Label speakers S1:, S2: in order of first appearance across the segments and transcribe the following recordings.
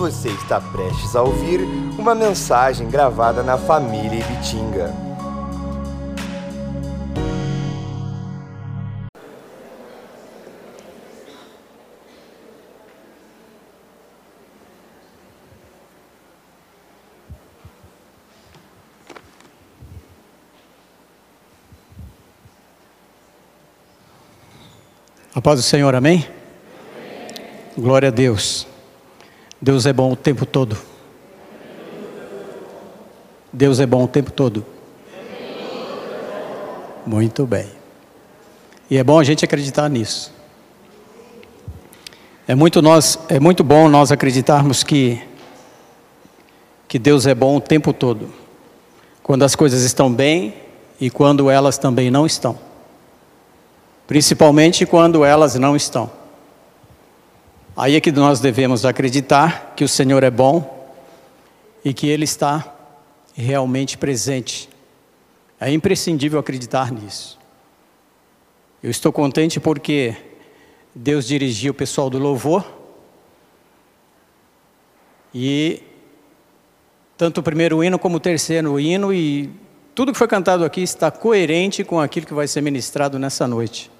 S1: Você está prestes a ouvir uma mensagem gravada na família Ibitinga.
S2: A paz do Senhor, amém? Glória a Deus. Deus é bom o tempo todo. Deus é bom o tempo todo. Muito bem. E é bom a gente acreditar nisso. É muito, nós, é muito bom nós acreditarmos que, que Deus é bom o tempo todo. Quando as coisas estão bem e quando elas também não estão. Principalmente quando elas não estão. Aí é que nós devemos acreditar que o Senhor é bom e que Ele está realmente presente. É imprescindível acreditar nisso. Eu estou contente porque Deus dirigiu o pessoal do louvor e tanto o primeiro hino como o terceiro hino e tudo que foi cantado aqui está coerente com aquilo que vai ser ministrado nessa noite.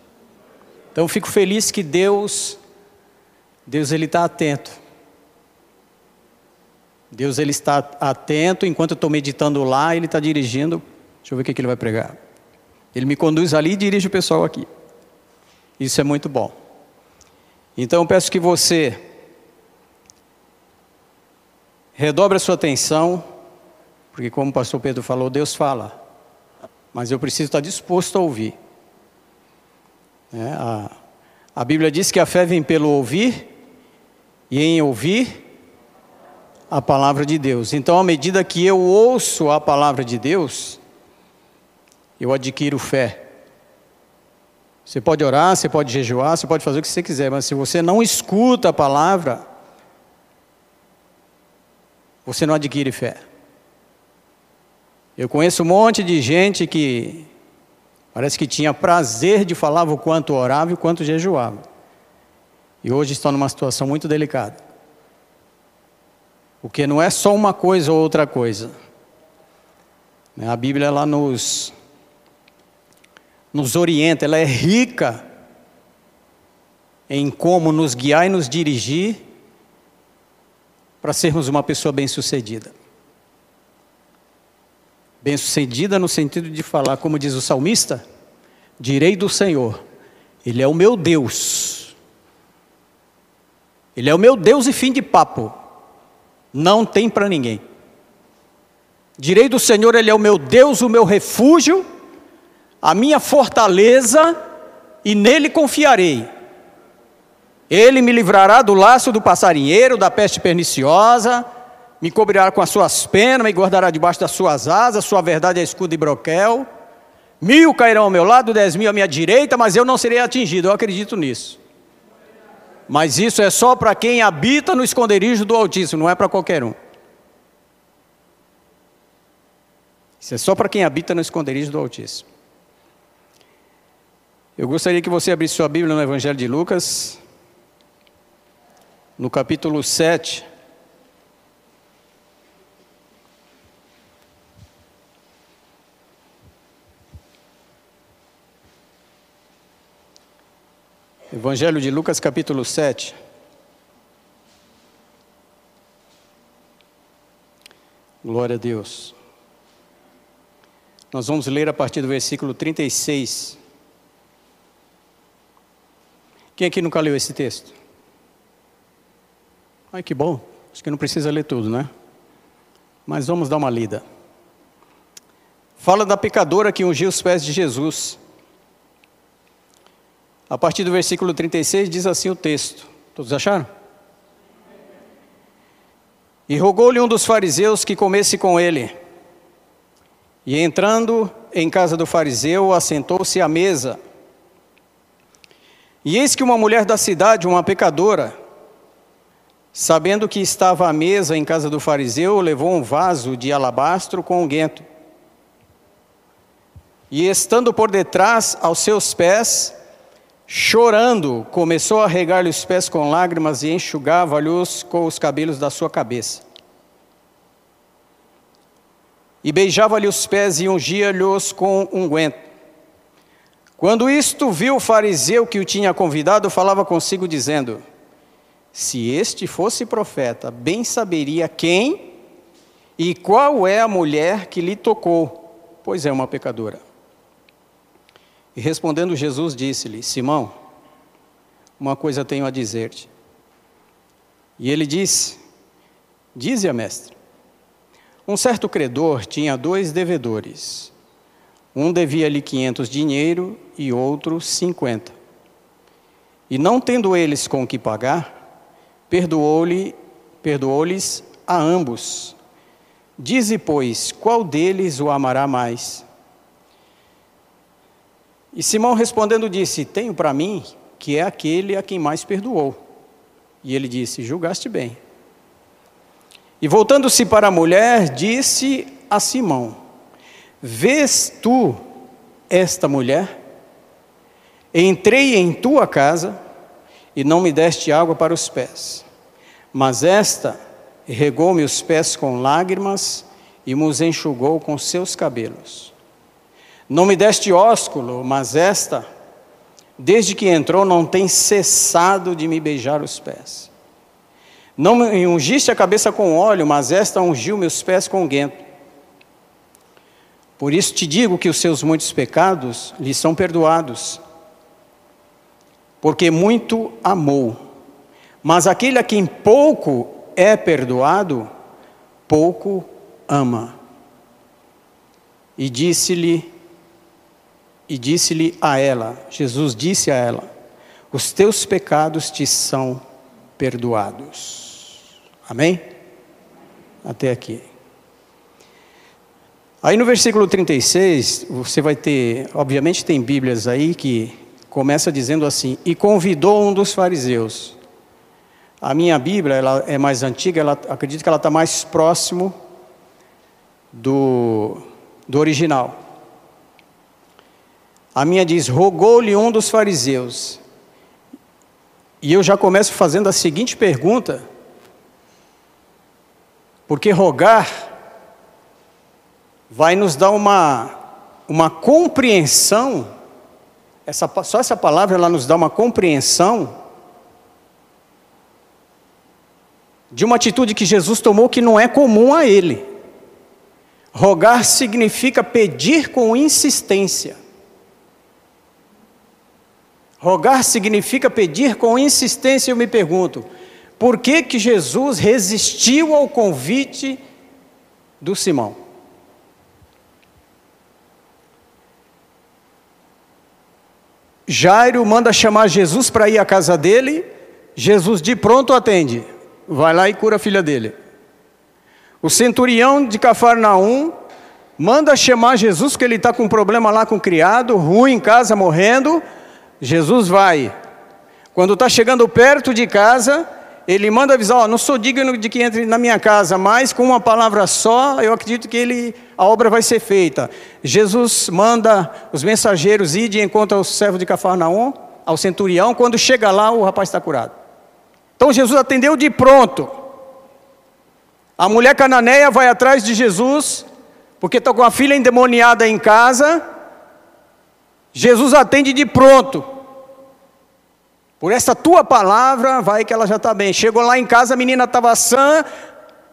S2: Então fico feliz que Deus Deus ele está atento. Deus ele está atento enquanto eu estou meditando lá, ele está dirigindo. Deixa eu ver o que, que ele vai pregar. Ele me conduz ali e dirige o pessoal aqui. Isso é muito bom. Então eu peço que você redobre a sua atenção, porque como o pastor Pedro falou, Deus fala. Mas eu preciso estar disposto a ouvir. É, a, a Bíblia diz que a fé vem pelo ouvir e em ouvir a palavra de Deus. Então, à medida que eu ouço a palavra de Deus, eu adquiro fé. Você pode orar, você pode jejuar, você pode fazer o que você quiser, mas se você não escuta a palavra, você não adquire fé. Eu conheço um monte de gente que parece que tinha prazer de falar o quanto orava e o quanto jejuava. E hoje estão numa situação muito delicada. Porque não é só uma coisa ou outra coisa. A Bíblia ela nos, nos orienta, ela é rica em como nos guiar e nos dirigir para sermos uma pessoa bem-sucedida. Bem-sucedida no sentido de falar, como diz o salmista, direi do Senhor, Ele é o meu Deus ele é o meu Deus e fim de papo. Não tem para ninguém. Direi do Senhor, Ele é o meu Deus, o meu refúgio, a minha fortaleza, e nele confiarei. Ele me livrará do laço do passarinheiro, da peste perniciosa, me cobrirá com as suas penas, me guardará debaixo das suas asas, sua verdade é escudo e broquel. Mil cairão ao meu lado, dez mil à minha direita, mas eu não serei atingido, eu acredito nisso. Mas isso é só para quem habita no esconderijo do Altíssimo, não é para qualquer um. Isso é só para quem habita no esconderijo do Altíssimo. Eu gostaria que você abrisse sua Bíblia no Evangelho de Lucas, no capítulo 7. Evangelho de Lucas, capítulo 7. Glória a Deus. Nós vamos ler a partir do versículo 36. Quem aqui nunca leu esse texto? Ai, que bom. Acho que não precisa ler tudo, né? Mas vamos dar uma lida. Fala da pecadora que ungiu os pés de Jesus. A partir do versículo 36 diz assim o texto. Todos acharam? E rogou-lhe um dos fariseus que comesse com ele. E entrando em casa do fariseu, assentou-se à mesa. E eis que uma mulher da cidade, uma pecadora, sabendo que estava à mesa em casa do fariseu, levou um vaso de alabastro com unguento. E estando por detrás aos seus pés, chorando, começou a regar-lhe os pés com lágrimas e enxugava-lhes com os cabelos da sua cabeça. E beijava-lhe os pés e ungia-lhes com unguento. Quando isto viu o fariseu que o tinha convidado, falava consigo, dizendo: Se este fosse profeta, bem saberia quem e qual é a mulher que lhe tocou, pois é uma pecadora. E respondendo Jesus, disse-lhe: Simão, uma coisa tenho a dizer-te. E ele disse: Dize-a, mestre. Um certo credor tinha dois devedores. Um devia-lhe quinhentos dinheiro e outro cinquenta. E não tendo eles com que pagar, perdoou-lhe, perdoou-lhes a ambos. Dize, pois, qual deles o amará mais? E Simão respondendo disse: Tenho para mim que é aquele a quem mais perdoou. E ele disse: Julgaste bem. E voltando-se para a mulher, disse a Simão: Vês tu esta mulher? Entrei em tua casa e não me deste água para os pés, mas esta regou-me os pés com lágrimas e nos enxugou com seus cabelos. Não me deste ósculo, mas esta, desde que entrou, não tem cessado de me beijar os pés. Não me ungiste a cabeça com óleo, mas esta ungiu meus pés com guento. Por isso te digo que os seus muitos pecados lhe são perdoados, porque muito amou. Mas aquele a quem pouco é perdoado, pouco ama. E disse-lhe e disse-lhe a ela, Jesus disse a ela: Os teus pecados te são perdoados. Amém? Até aqui. Aí no versículo 36, você vai ter, obviamente tem Bíblias aí que começa dizendo assim: E convidou um dos fariseus. A minha Bíblia, ela é mais antiga, ela acredito que ela está mais próximo do, do original. A minha diz: rogou-lhe um dos fariseus. E eu já começo fazendo a seguinte pergunta: porque rogar vai nos dar uma, uma compreensão, essa, só essa palavra ela nos dá uma compreensão de uma atitude que Jesus tomou que não é comum a ele. Rogar significa pedir com insistência. Rogar significa pedir com insistência, eu me pergunto, por que que Jesus resistiu ao convite do Simão? Jairo manda chamar Jesus para ir à casa dele, Jesus de pronto atende, vai lá e cura a filha dele. O centurião de Cafarnaum manda chamar Jesus, porque ele está com um problema lá com o criado, ruim em casa, morrendo, Jesus vai. Quando está chegando perto de casa, ele manda avisar: não sou digno de que entre na minha casa, mas com uma palavra só, eu acredito que ele, a obra vai ser feita. Jesus manda os mensageiros ir de encontro ao servo de Cafarnaum, ao centurião. Quando chega lá, o rapaz está curado. Então Jesus atendeu de pronto. A mulher cananeia vai atrás de Jesus, porque está com a filha endemoniada em casa. Jesus atende de pronto. Por essa tua palavra, vai que ela já está bem. Chegou lá em casa, a menina estava sã,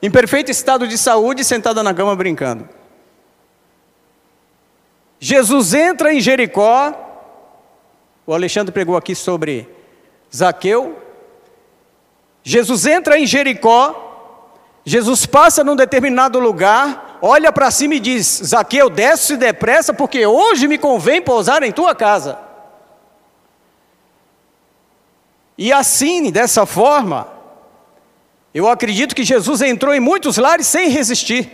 S2: em perfeito estado de saúde, sentada na cama brincando. Jesus entra em Jericó. O Alexandre pregou aqui sobre Zaqueu. Jesus entra em Jericó. Jesus passa num determinado lugar, olha para cima e diz: Zaqueu, desce depressa, porque hoje me convém pousar em tua casa. E assim, dessa forma, eu acredito que Jesus entrou em muitos lares sem resistir.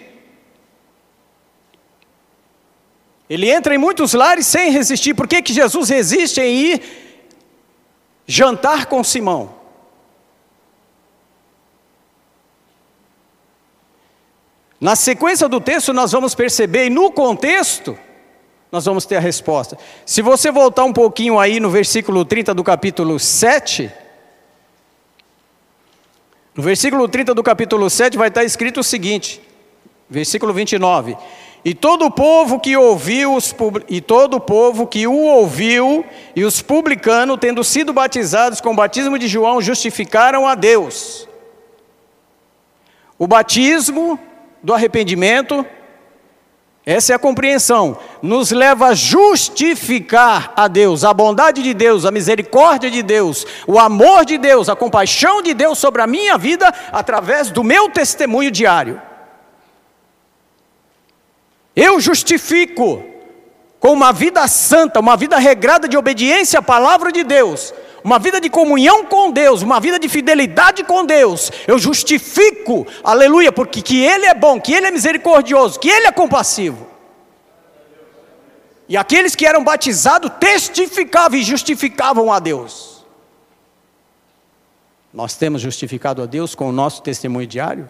S2: Ele entra em muitos lares sem resistir. Por que, que Jesus resiste em ir jantar com Simão? Na sequência do texto, nós vamos perceber, e no contexto, nós vamos ter a resposta. Se você voltar um pouquinho aí no versículo 30 do capítulo 7, no versículo 30 do capítulo 7 vai estar escrito o seguinte, versículo 29. E todo o povo que ouviu os e todo o povo que o ouviu e os publicanos, tendo sido batizados com o batismo de João, justificaram a Deus. O batismo do arrependimento, essa é a compreensão, nos leva a justificar a Deus, a bondade de Deus, a misericórdia de Deus, o amor de Deus, a compaixão de Deus sobre a minha vida através do meu testemunho diário. Eu justifico com uma vida santa, uma vida regrada de obediência à palavra de Deus, uma vida de comunhão com Deus, uma vida de fidelidade com Deus. Eu justifico, aleluia, porque que Ele é bom, que Ele é misericordioso, que Ele é compassivo. E aqueles que eram batizados testificavam e justificavam a Deus. Nós temos justificado a Deus com o nosso testemunho diário?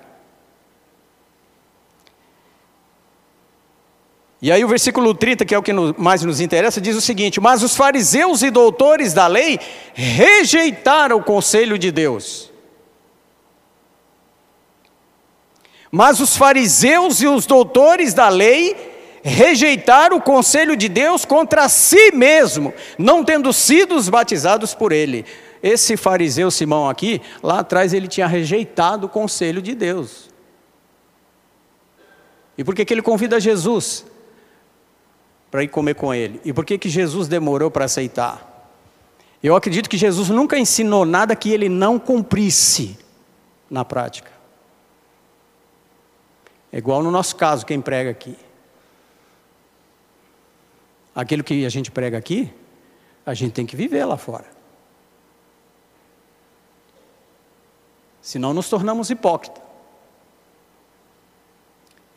S2: E aí o versículo 30, que é o que mais nos interessa, diz o seguinte: Mas os fariseus e doutores da lei rejeitaram o conselho de Deus. Mas os fariseus e os doutores da lei rejeitaram o conselho de Deus contra si mesmo, não tendo sido batizados por ele. Esse fariseu Simão aqui, lá atrás ele tinha rejeitado o conselho de Deus. E por que, que ele convida Jesus? Para ir comer com ele. E por que, que Jesus demorou para aceitar? Eu acredito que Jesus nunca ensinou nada que ele não cumprisse na prática. É igual no nosso caso, quem prega aqui. Aquilo que a gente prega aqui, a gente tem que viver lá fora. Senão nos tornamos hipócritas.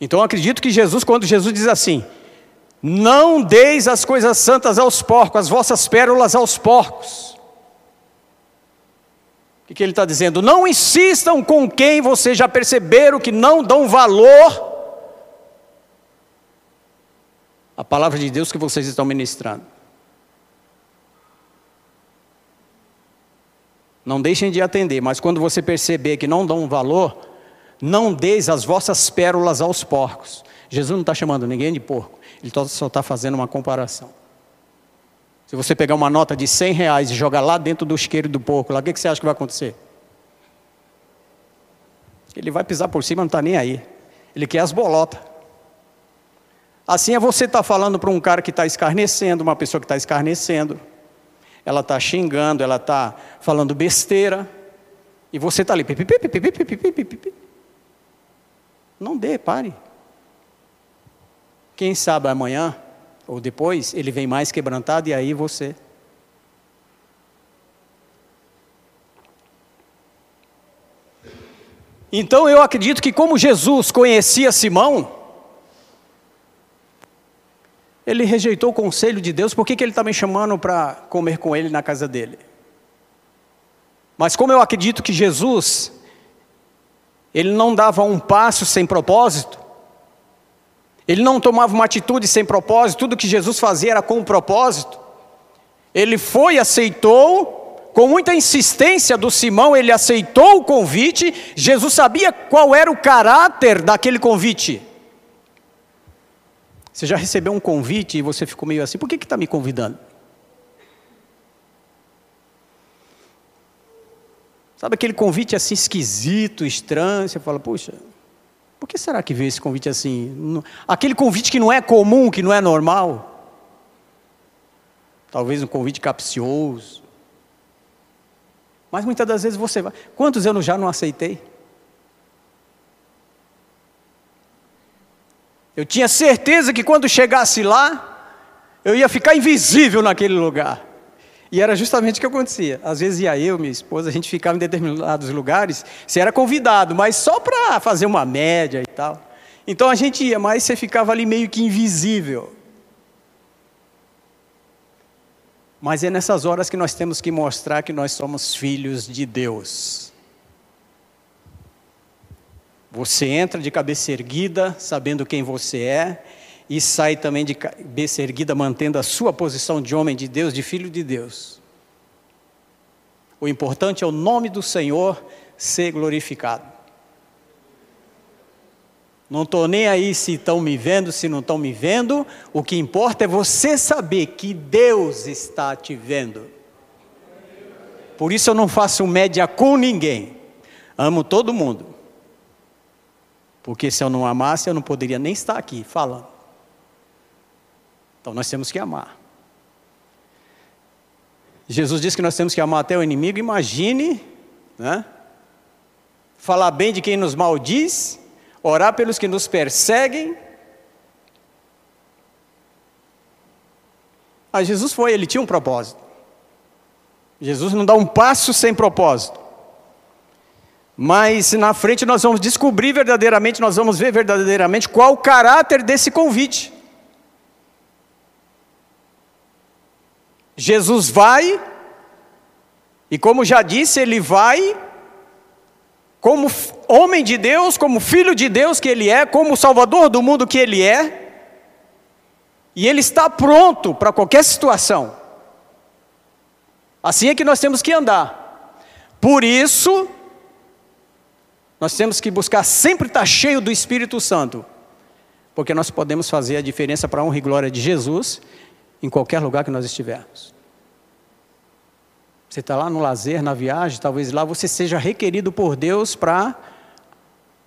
S2: Então eu acredito que Jesus, quando Jesus diz assim, não deis as coisas santas aos porcos, as vossas pérolas aos porcos. O que, ele está dizendo? Não insistam com quem vocês já perceberam que não dão valor à palavra de Deus que vocês estão ministrando. Não deixem de atender, mas quando você perceber que não dão valor, não deis as vossas pérolas aos porcos. Jesus não está chamando ninguém de porco. Ele só está fazendo uma comparação. Se você pegar uma nota de 100 reais e jogar lá dentro do isqueiro do porco, lá, o que, que você acha que vai acontecer? Ele vai pisar por cima, não está nem aí. Ele quer as bolotas. Assim é você estar tá falando para um cara que está escarnecendo, uma pessoa que está escarnecendo. Ela está xingando, ela está falando besteira. E você está ali. Não dê, pare. Quem sabe amanhã ou depois ele vem mais quebrantado e aí você. Então eu acredito que, como Jesus conhecia Simão, ele rejeitou o conselho de Deus, por que, que ele está me chamando para comer com ele na casa dele? Mas como eu acredito que Jesus, ele não dava um passo sem propósito, ele não tomava uma atitude sem propósito, tudo que Jesus fazia era com um propósito. Ele foi aceitou, com muita insistência do Simão, ele aceitou o convite. Jesus sabia qual era o caráter daquele convite. Você já recebeu um convite e você ficou meio assim: por que está me convidando? Sabe aquele convite assim esquisito, estranho? Você fala, puxa, por que será que veio esse convite assim? Aquele convite que não é comum, que não é normal. Talvez um convite capcioso. Mas muitas das vezes você vai. Quantos eu já não aceitei? Eu tinha certeza que quando chegasse lá, eu ia ficar invisível naquele lugar. E era justamente o que acontecia. Às vezes ia eu, minha esposa, a gente ficava em determinados lugares, você era convidado, mas só para fazer uma média e tal. Então a gente ia, mas você ficava ali meio que invisível. Mas é nessas horas que nós temos que mostrar que nós somos filhos de Deus. Você entra de cabeça erguida, sabendo quem você é, e sai também de cabeça erguida, mantendo a sua posição de homem de Deus, de filho de Deus. O importante é o nome do Senhor ser glorificado. Não estou nem aí se estão me vendo, se não estão me vendo. O que importa é você saber que Deus está te vendo. Por isso eu não faço média com ninguém. Amo todo mundo. Porque se eu não amasse, eu não poderia nem estar aqui falando. Então nós temos que amar. Jesus disse que nós temos que amar até o inimigo. Imagine, né? Falar bem de quem nos maldiz, orar pelos que nos perseguem. Mas Jesus foi, ele tinha um propósito. Jesus não dá um passo sem propósito. Mas na frente nós vamos descobrir verdadeiramente, nós vamos ver verdadeiramente qual o caráter desse convite. Jesus vai, e como já disse, ele vai como homem de Deus, como filho de Deus que ele é, como salvador do mundo que ele é, e ele está pronto para qualquer situação. Assim é que nós temos que andar. Por isso, nós temos que buscar sempre estar cheio do Espírito Santo, porque nós podemos fazer a diferença para a honra e glória de Jesus em qualquer lugar que nós estivermos. Você está lá no lazer, na viagem, talvez lá você seja requerido por Deus para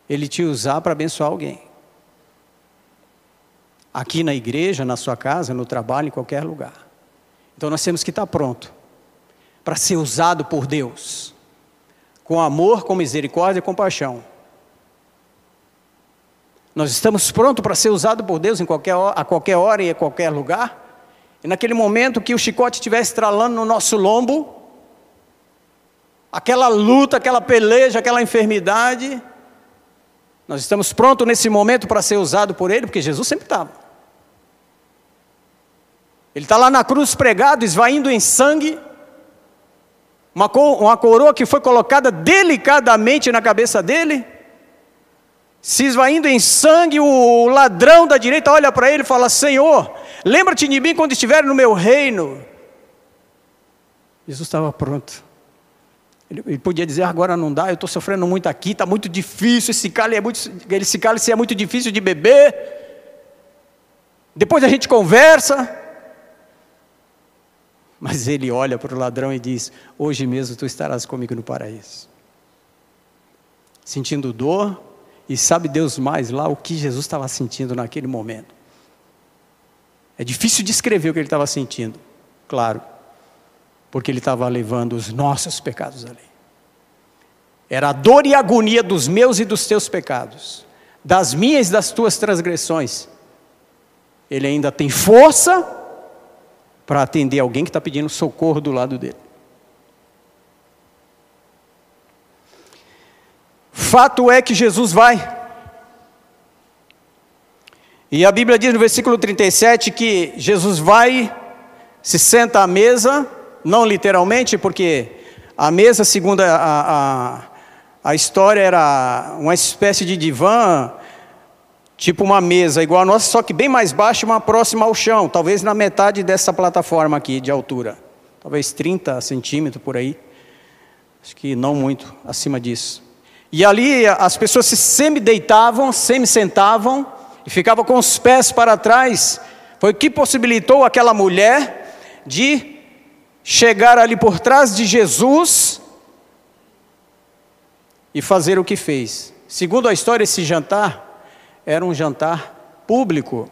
S2: Ele te usar para abençoar alguém. Aqui na igreja, na sua casa, no trabalho, em qualquer lugar. Então nós temos que estar pronto para ser usado por Deus, com amor, com misericórdia e compaixão. Nós estamos prontos para ser usado por Deus em qualquer, a qualquer hora e a qualquer lugar. E naquele momento que o chicote estiver estralando no nosso lombo, aquela luta, aquela peleja, aquela enfermidade, nós estamos prontos nesse momento para ser usado por Ele, porque Jesus sempre estava. Ele está lá na cruz pregado, esvaindo em sangue, uma coroa que foi colocada delicadamente na cabeça dele, se esvaindo em sangue, o ladrão da direita olha para ele e fala: Senhor, lembra-te de mim quando estiver no meu reino. Jesus estava pronto. Ele, podia dizer: agora não dá, eu estou sofrendo muito aqui, está muito difícil, esse cálice é muito, esse cálice é muito difícil de beber. Depois a gente conversa. Mas ele olha para o ladrão e diz: Hoje mesmo tu estarás comigo no paraíso. Sentindo dor, e sabe Deus mais lá o que Jesus estava sentindo naquele momento. É difícil descrever o que ele estava sentindo, claro, porque ele estava levando os nossos pecados ali. Era a dor e a agonia dos meus e dos teus pecados, das minhas e das tuas transgressões. Ele ainda tem força para atender alguém que está pedindo socorro do lado dele. Fato é que Jesus vai. E a Bíblia diz no versículo 37 que Jesus vai, se senta à mesa, não literalmente, porque a mesa, segundo a, a, a história, era uma espécie de divã tipo uma mesa igual a nossa, só que bem mais baixa, uma próxima ao chão, talvez na metade dessa plataforma aqui de altura, talvez 30 centímetros por aí, acho que não muito acima disso. E ali as pessoas se semi-deitavam, semi-sentavam e ficavam com os pés para trás. Foi o que possibilitou aquela mulher de chegar ali por trás de Jesus e fazer o que fez. Segundo a história, esse jantar era um jantar público.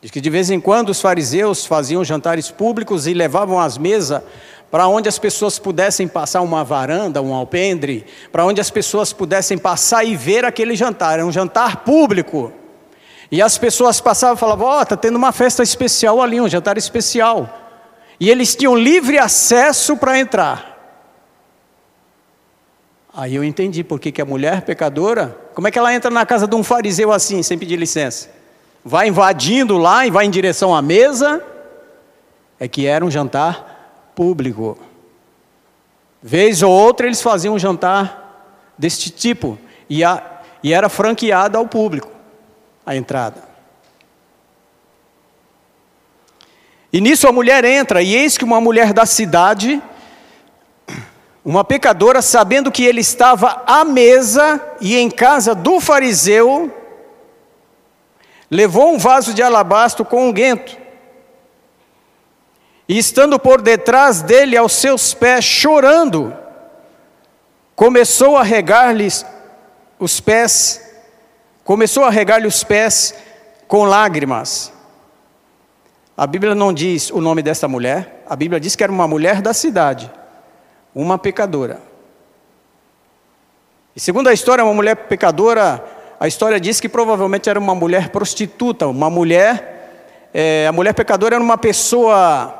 S2: Diz que de vez em quando os fariseus faziam jantares públicos e levavam as mesas para onde as pessoas pudessem passar uma varanda, um alpendre, para onde as pessoas pudessem passar e ver aquele jantar. Era um jantar público. E as pessoas passavam e falavam: Ó, oh, está tendo uma festa especial ali, um jantar especial. E eles tinham livre acesso para entrar. Aí eu entendi por que, que a mulher pecadora, como é que ela entra na casa de um fariseu assim, sem pedir licença? Vai invadindo lá e vai em direção à mesa, é que era um jantar público. Vez ou outra eles faziam um jantar deste tipo, e, a, e era franqueado ao público. a entrada. E nisso a mulher entra, e eis que uma mulher da cidade, uma pecadora, sabendo que ele estava à mesa e em casa do fariseu, levou um vaso de alabastro com unguento, e estando por detrás dele aos seus pés, chorando, começou a regar-lhes os pés, começou a regar-lhe os pés com lágrimas. A Bíblia não diz o nome dessa mulher, a Bíblia diz que era uma mulher da cidade, uma pecadora. E segundo a história, uma mulher pecadora, a história diz que provavelmente era uma mulher prostituta, uma mulher, é, a mulher pecadora era uma pessoa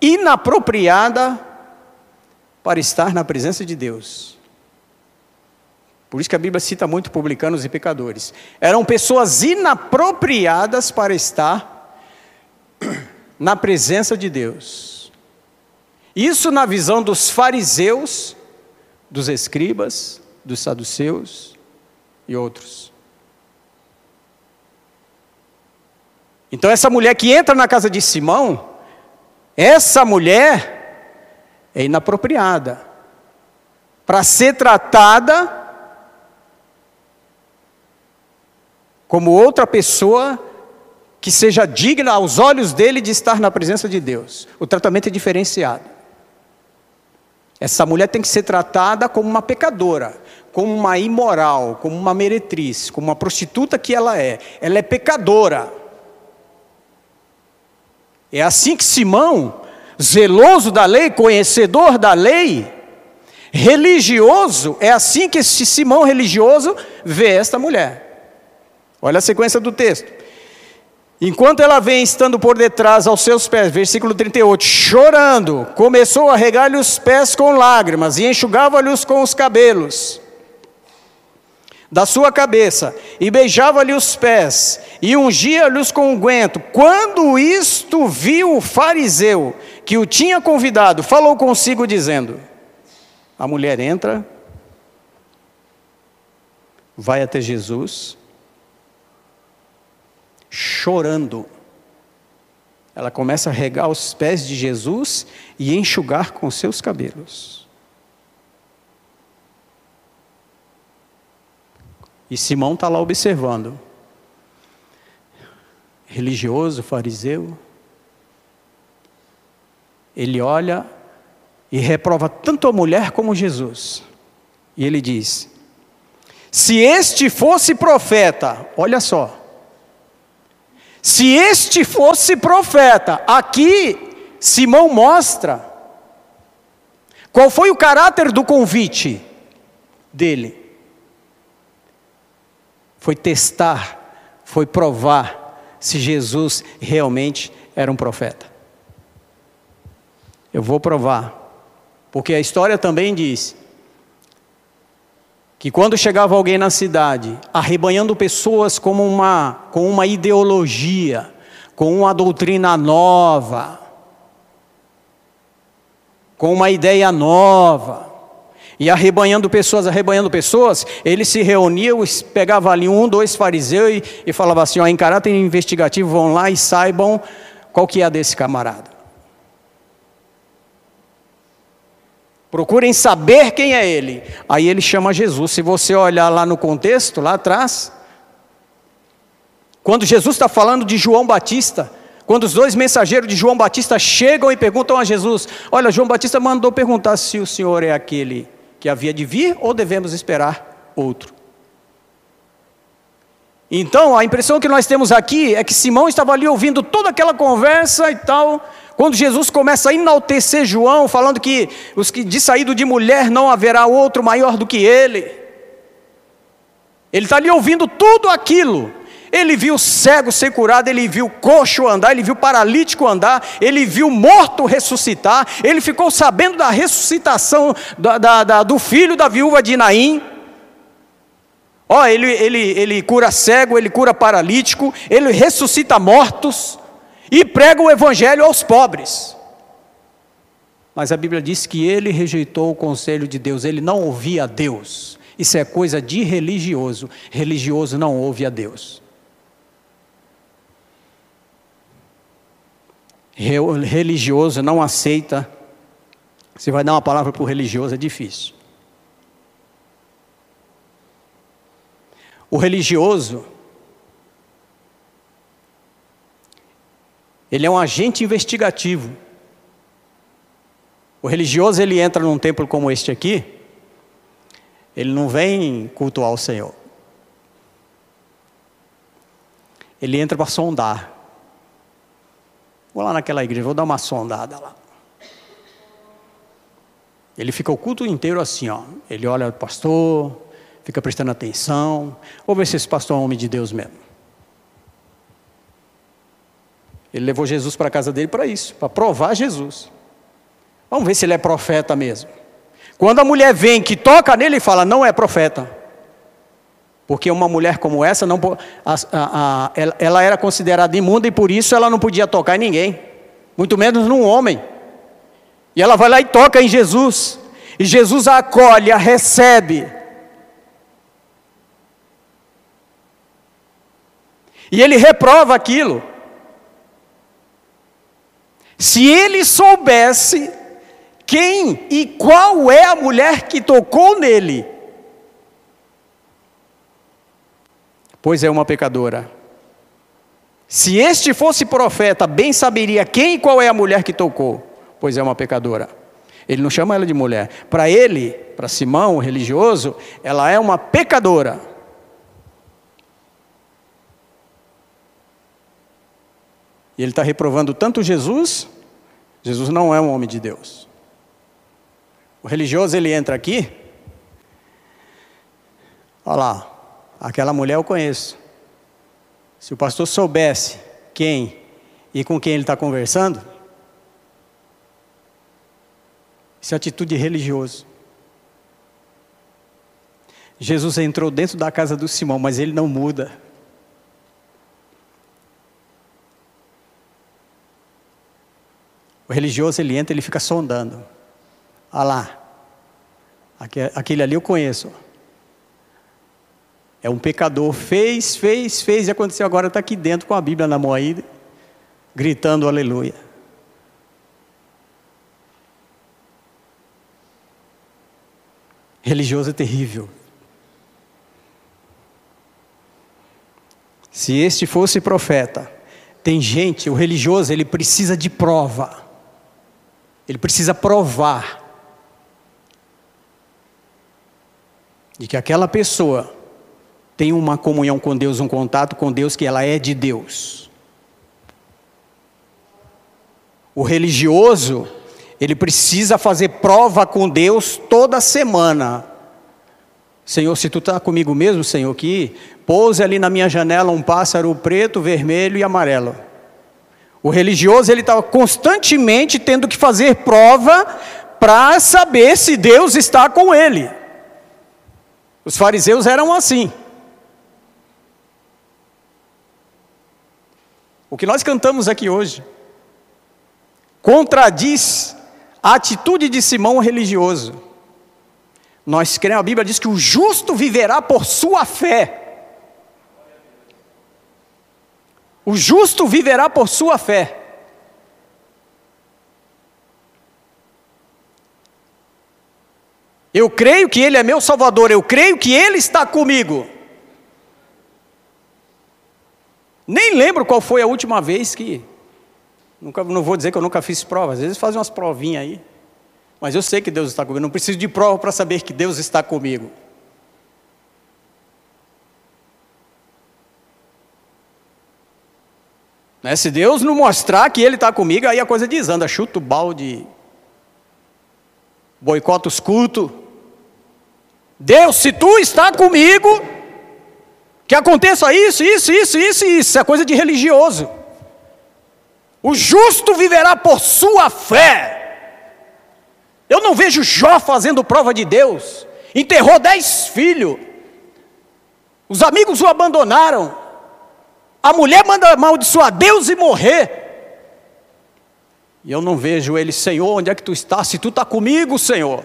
S2: inapropriada para estar na presença de Deus. Por isso que a Bíblia cita muito publicanos e pecadores. Eram pessoas inapropriadas para estar na presença de Deus. Isso na visão dos fariseus, dos escribas, dos saduceus e outros. Então, essa mulher que entra na casa de Simão, essa mulher é inapropriada para ser tratada como outra pessoa que seja digna aos olhos dele de estar na presença de Deus. O tratamento é diferenciado. Essa mulher tem que ser tratada como uma pecadora, como uma imoral, como uma meretriz, como uma prostituta que ela é. Ela é pecadora. É assim que Simão, zeloso da lei, conhecedor da lei, religioso, é assim que esse Simão religioso vê esta mulher. Olha a sequência do texto. Enquanto ela vem estando por detrás aos seus pés, versículo 38, chorando, começou a regar-lhe os pés com lágrimas e enxugava-lhes com os cabelos da sua cabeça e beijava-lhe os pés e ungia-lhes com unguento. Quando isto viu o fariseu que o tinha convidado, falou consigo dizendo: A mulher entra, vai até Jesus chorando. Ela começa a regar os pés de Jesus e enxugar com seus cabelos. E Simão está lá observando. Religioso, fariseu. Ele olha e reprova tanto a mulher como Jesus. E ele diz: Se este fosse profeta, olha só, se este fosse profeta, aqui Simão mostra qual foi o caráter do convite dele. Foi testar, foi provar se Jesus realmente era um profeta. Eu vou provar, porque a história também diz que quando chegava alguém na cidade, arrebanhando pessoas como uma, com uma ideologia, com uma doutrina nova, com uma ideia nova, e arrebanhando pessoas, arrebanhando pessoas, ele se reunia, pegava ali um, dois fariseus e, e falava assim: ó, em caráter investigativo, vão lá e saibam qual que é a desse camarada. Procurem saber quem é ele. Aí ele chama Jesus. Se você olhar lá no contexto, lá atrás, quando Jesus está falando de João Batista, quando os dois mensageiros de João Batista chegam e perguntam a Jesus: Olha, João Batista mandou perguntar se o senhor é aquele que havia de vir ou devemos esperar outro. Então, a impressão que nós temos aqui é que Simão estava ali ouvindo toda aquela conversa e tal, quando Jesus começa a enaltecer João, falando que os que de saído de mulher não haverá outro maior do que ele. Ele está ali ouvindo tudo aquilo. Ele viu cego ser curado, ele viu coxo andar, ele viu paralítico andar, ele viu morto ressuscitar, ele ficou sabendo da ressuscitação da, da, da, do filho da viúva de Naim. Ó, oh, ele, ele, ele cura cego, ele cura paralítico, ele ressuscita mortos e prega o evangelho aos pobres. Mas a Bíblia diz que ele rejeitou o conselho de Deus, ele não ouvia a Deus. Isso é coisa de religioso. Religioso não ouve a Deus. Religioso não aceita. Você vai dar uma palavra para o religioso, é difícil. O religioso, ele é um agente investigativo. O religioso, ele entra num templo como este aqui, ele não vem cultuar o Senhor. Ele entra para sondar. Vou lá naquela igreja, vou dar uma sondada lá. Ele fica o culto inteiro assim, ó. Ele olha o pastor, fica prestando atenção. Vou ver se esse pastor é um homem de Deus mesmo. Ele levou Jesus para a casa dele para isso, para provar Jesus. Vamos ver se ele é profeta mesmo. Quando a mulher vem que toca nele, e fala: não é profeta. Porque uma mulher como essa, não, a, a, a, ela era considerada imunda e por isso ela não podia tocar em ninguém, muito menos num homem. E ela vai lá e toca em Jesus, e Jesus a acolhe, a recebe. E ele reprova aquilo. Se ele soubesse quem e qual é a mulher que tocou nele, pois é uma pecadora. Se este fosse profeta, bem saberia quem e qual é a mulher que tocou, pois é uma pecadora. Ele não chama ela de mulher. Para ele, para Simão, o religioso, ela é uma pecadora. E ele está reprovando tanto Jesus, Jesus não é um homem de Deus. O religioso ele entra aqui, olha lá, Aquela mulher eu conheço. Se o pastor soubesse quem e com quem ele está conversando, isso é atitude religiosa. Jesus entrou dentro da casa do Simão, mas ele não muda. O religioso ele entra, ele fica sondando. Olha lá, aquele ali eu conheço. É um pecador, fez, fez, fez e aconteceu agora, está aqui dentro com a Bíblia na mão aí, gritando aleluia. Religioso é terrível. Se este fosse profeta, tem gente, o religioso, ele precisa de prova. Ele precisa provar de que aquela pessoa tem uma comunhão com Deus, um contato com Deus que ela é de Deus. O religioso, ele precisa fazer prova com Deus toda semana. Senhor, se tu está comigo mesmo, Senhor, que pouse ali na minha janela um pássaro preto, vermelho e amarelo. O religioso, ele está constantemente tendo que fazer prova para saber se Deus está com ele. Os fariseus eram assim. O que nós cantamos aqui hoje contradiz a atitude de Simão religioso. Nós cremos, a Bíblia diz que o justo viverá por sua fé. O justo viverá por sua fé. Eu creio que Ele é meu Salvador, eu creio que Ele está comigo. Nem lembro qual foi a última vez que. Nunca, não vou dizer que eu nunca fiz prova, às vezes fazem umas provinhas aí. Mas eu sei que Deus está comigo, não preciso de prova para saber que Deus está comigo. Né? Se Deus não mostrar que Ele está comigo, aí a coisa desanda, chuta o balde, boicota os cultos. Deus, se tu está comigo, que aconteça isso, isso, isso, isso isso. Isso é coisa de religioso. O justo viverá por sua fé. Eu não vejo Jó fazendo prova de Deus. Enterrou dez filhos. Os amigos o abandonaram. A mulher manda amaldiçoar Deus e morrer. E eu não vejo ele, Senhor, onde é que tu estás? Se tu está comigo, Senhor.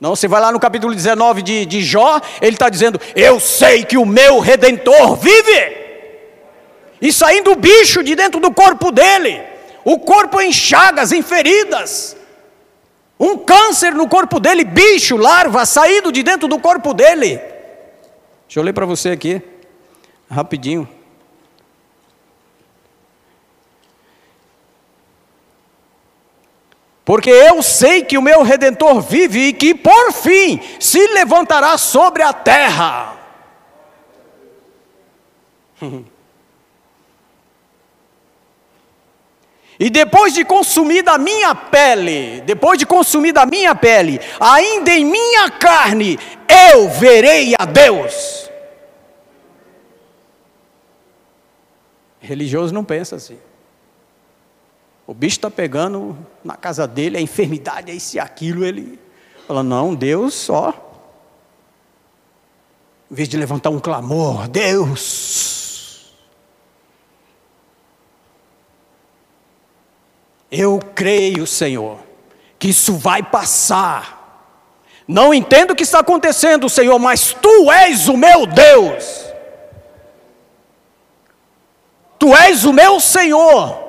S2: Não, você vai lá no capítulo 19 de, de Jó, ele está dizendo: Eu sei que o meu redentor vive. E saindo o bicho de dentro do corpo dele, o corpo em chagas, em feridas, um câncer no corpo dele, bicho, larva, saído de dentro do corpo dele. Deixa eu ler para você aqui, rapidinho. Porque eu sei que o meu redentor vive e que por fim se levantará sobre a terra. E depois de consumida a minha pele, depois de consumida a minha pele, ainda em minha carne, eu verei a Deus. Religioso não pensa assim. O bicho está pegando na casa dele, a enfermidade, é isso e aquilo, ele fala, não, Deus só. Em vez de levantar um clamor, Deus. Eu creio, Senhor, que isso vai passar. Não entendo o que está acontecendo, Senhor, mas Tu és o meu Deus. Tu és o meu Senhor.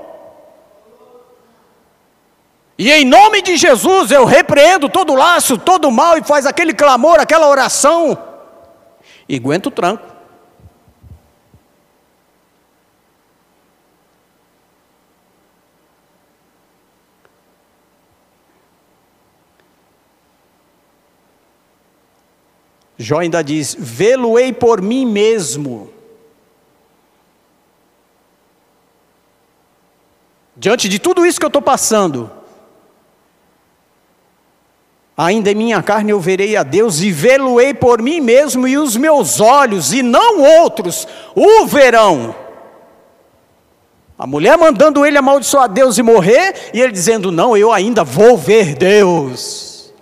S2: E em nome de Jesus eu repreendo todo laço, todo mal e faz aquele clamor, aquela oração. E aguenta o tranco. Jó ainda diz: Vê-lo-ei por mim mesmo. Diante de tudo isso que eu estou passando, Ainda em minha carne eu verei a Deus e vê-lo-ei por mim mesmo, e os meus olhos, e não outros, o verão. A mulher mandando ele amaldiçoar Deus e morrer, e ele dizendo: Não, eu ainda vou ver Deus.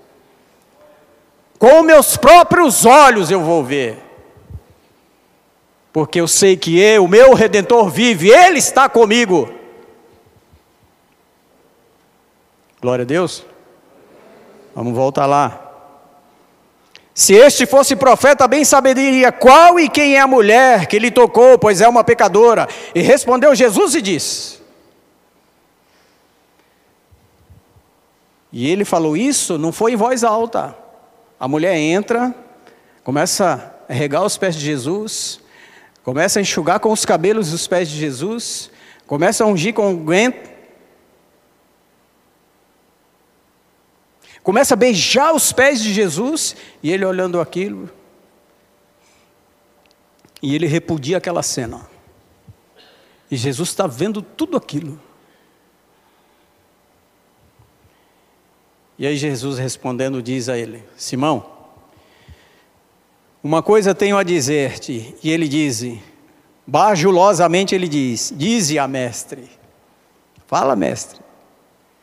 S2: Com meus próprios olhos eu vou ver. Porque eu sei que eu, o meu redentor vive, ele está comigo. Glória a Deus. Vamos voltar lá. Se este fosse profeta, bem saberia qual e quem é a mulher que lhe tocou, pois é uma pecadora. E respondeu Jesus e disse: E ele falou isso, não foi em voz alta. A mulher entra, começa a regar os pés de Jesus, começa a enxugar com os cabelos os pés de Jesus, começa a ungir com o guento começa a beijar os pés de Jesus, e ele olhando aquilo, e ele repudia aquela cena. E Jesus está vendo tudo aquilo. E aí Jesus respondendo diz a ele: Simão, uma coisa tenho a dizer-te. E ele diz, bajulosamente ele diz: Dize a mestre. Fala, mestre.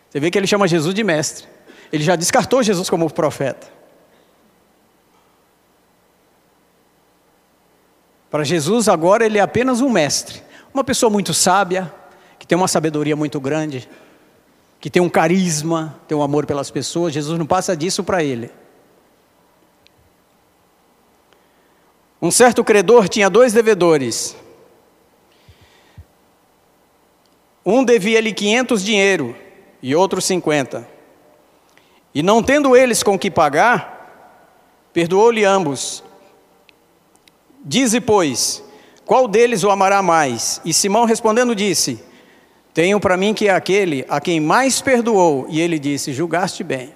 S2: Você vê que ele chama Jesus de mestre. Ele já descartou Jesus como profeta. Para Jesus, agora, ele é apenas um mestre. Uma pessoa muito sábia, que tem uma sabedoria muito grande, que tem um carisma, tem um amor pelas pessoas. Jesus não passa disso para ele. Um certo credor tinha dois devedores. Um devia-lhe 500 dinheiro e outro 50. E não tendo eles com que pagar, perdoou-lhe ambos. Dize, pois, qual deles o amará mais? E Simão respondendo disse: Tenho para mim que é aquele a quem mais perdoou. E ele disse: Julgaste bem.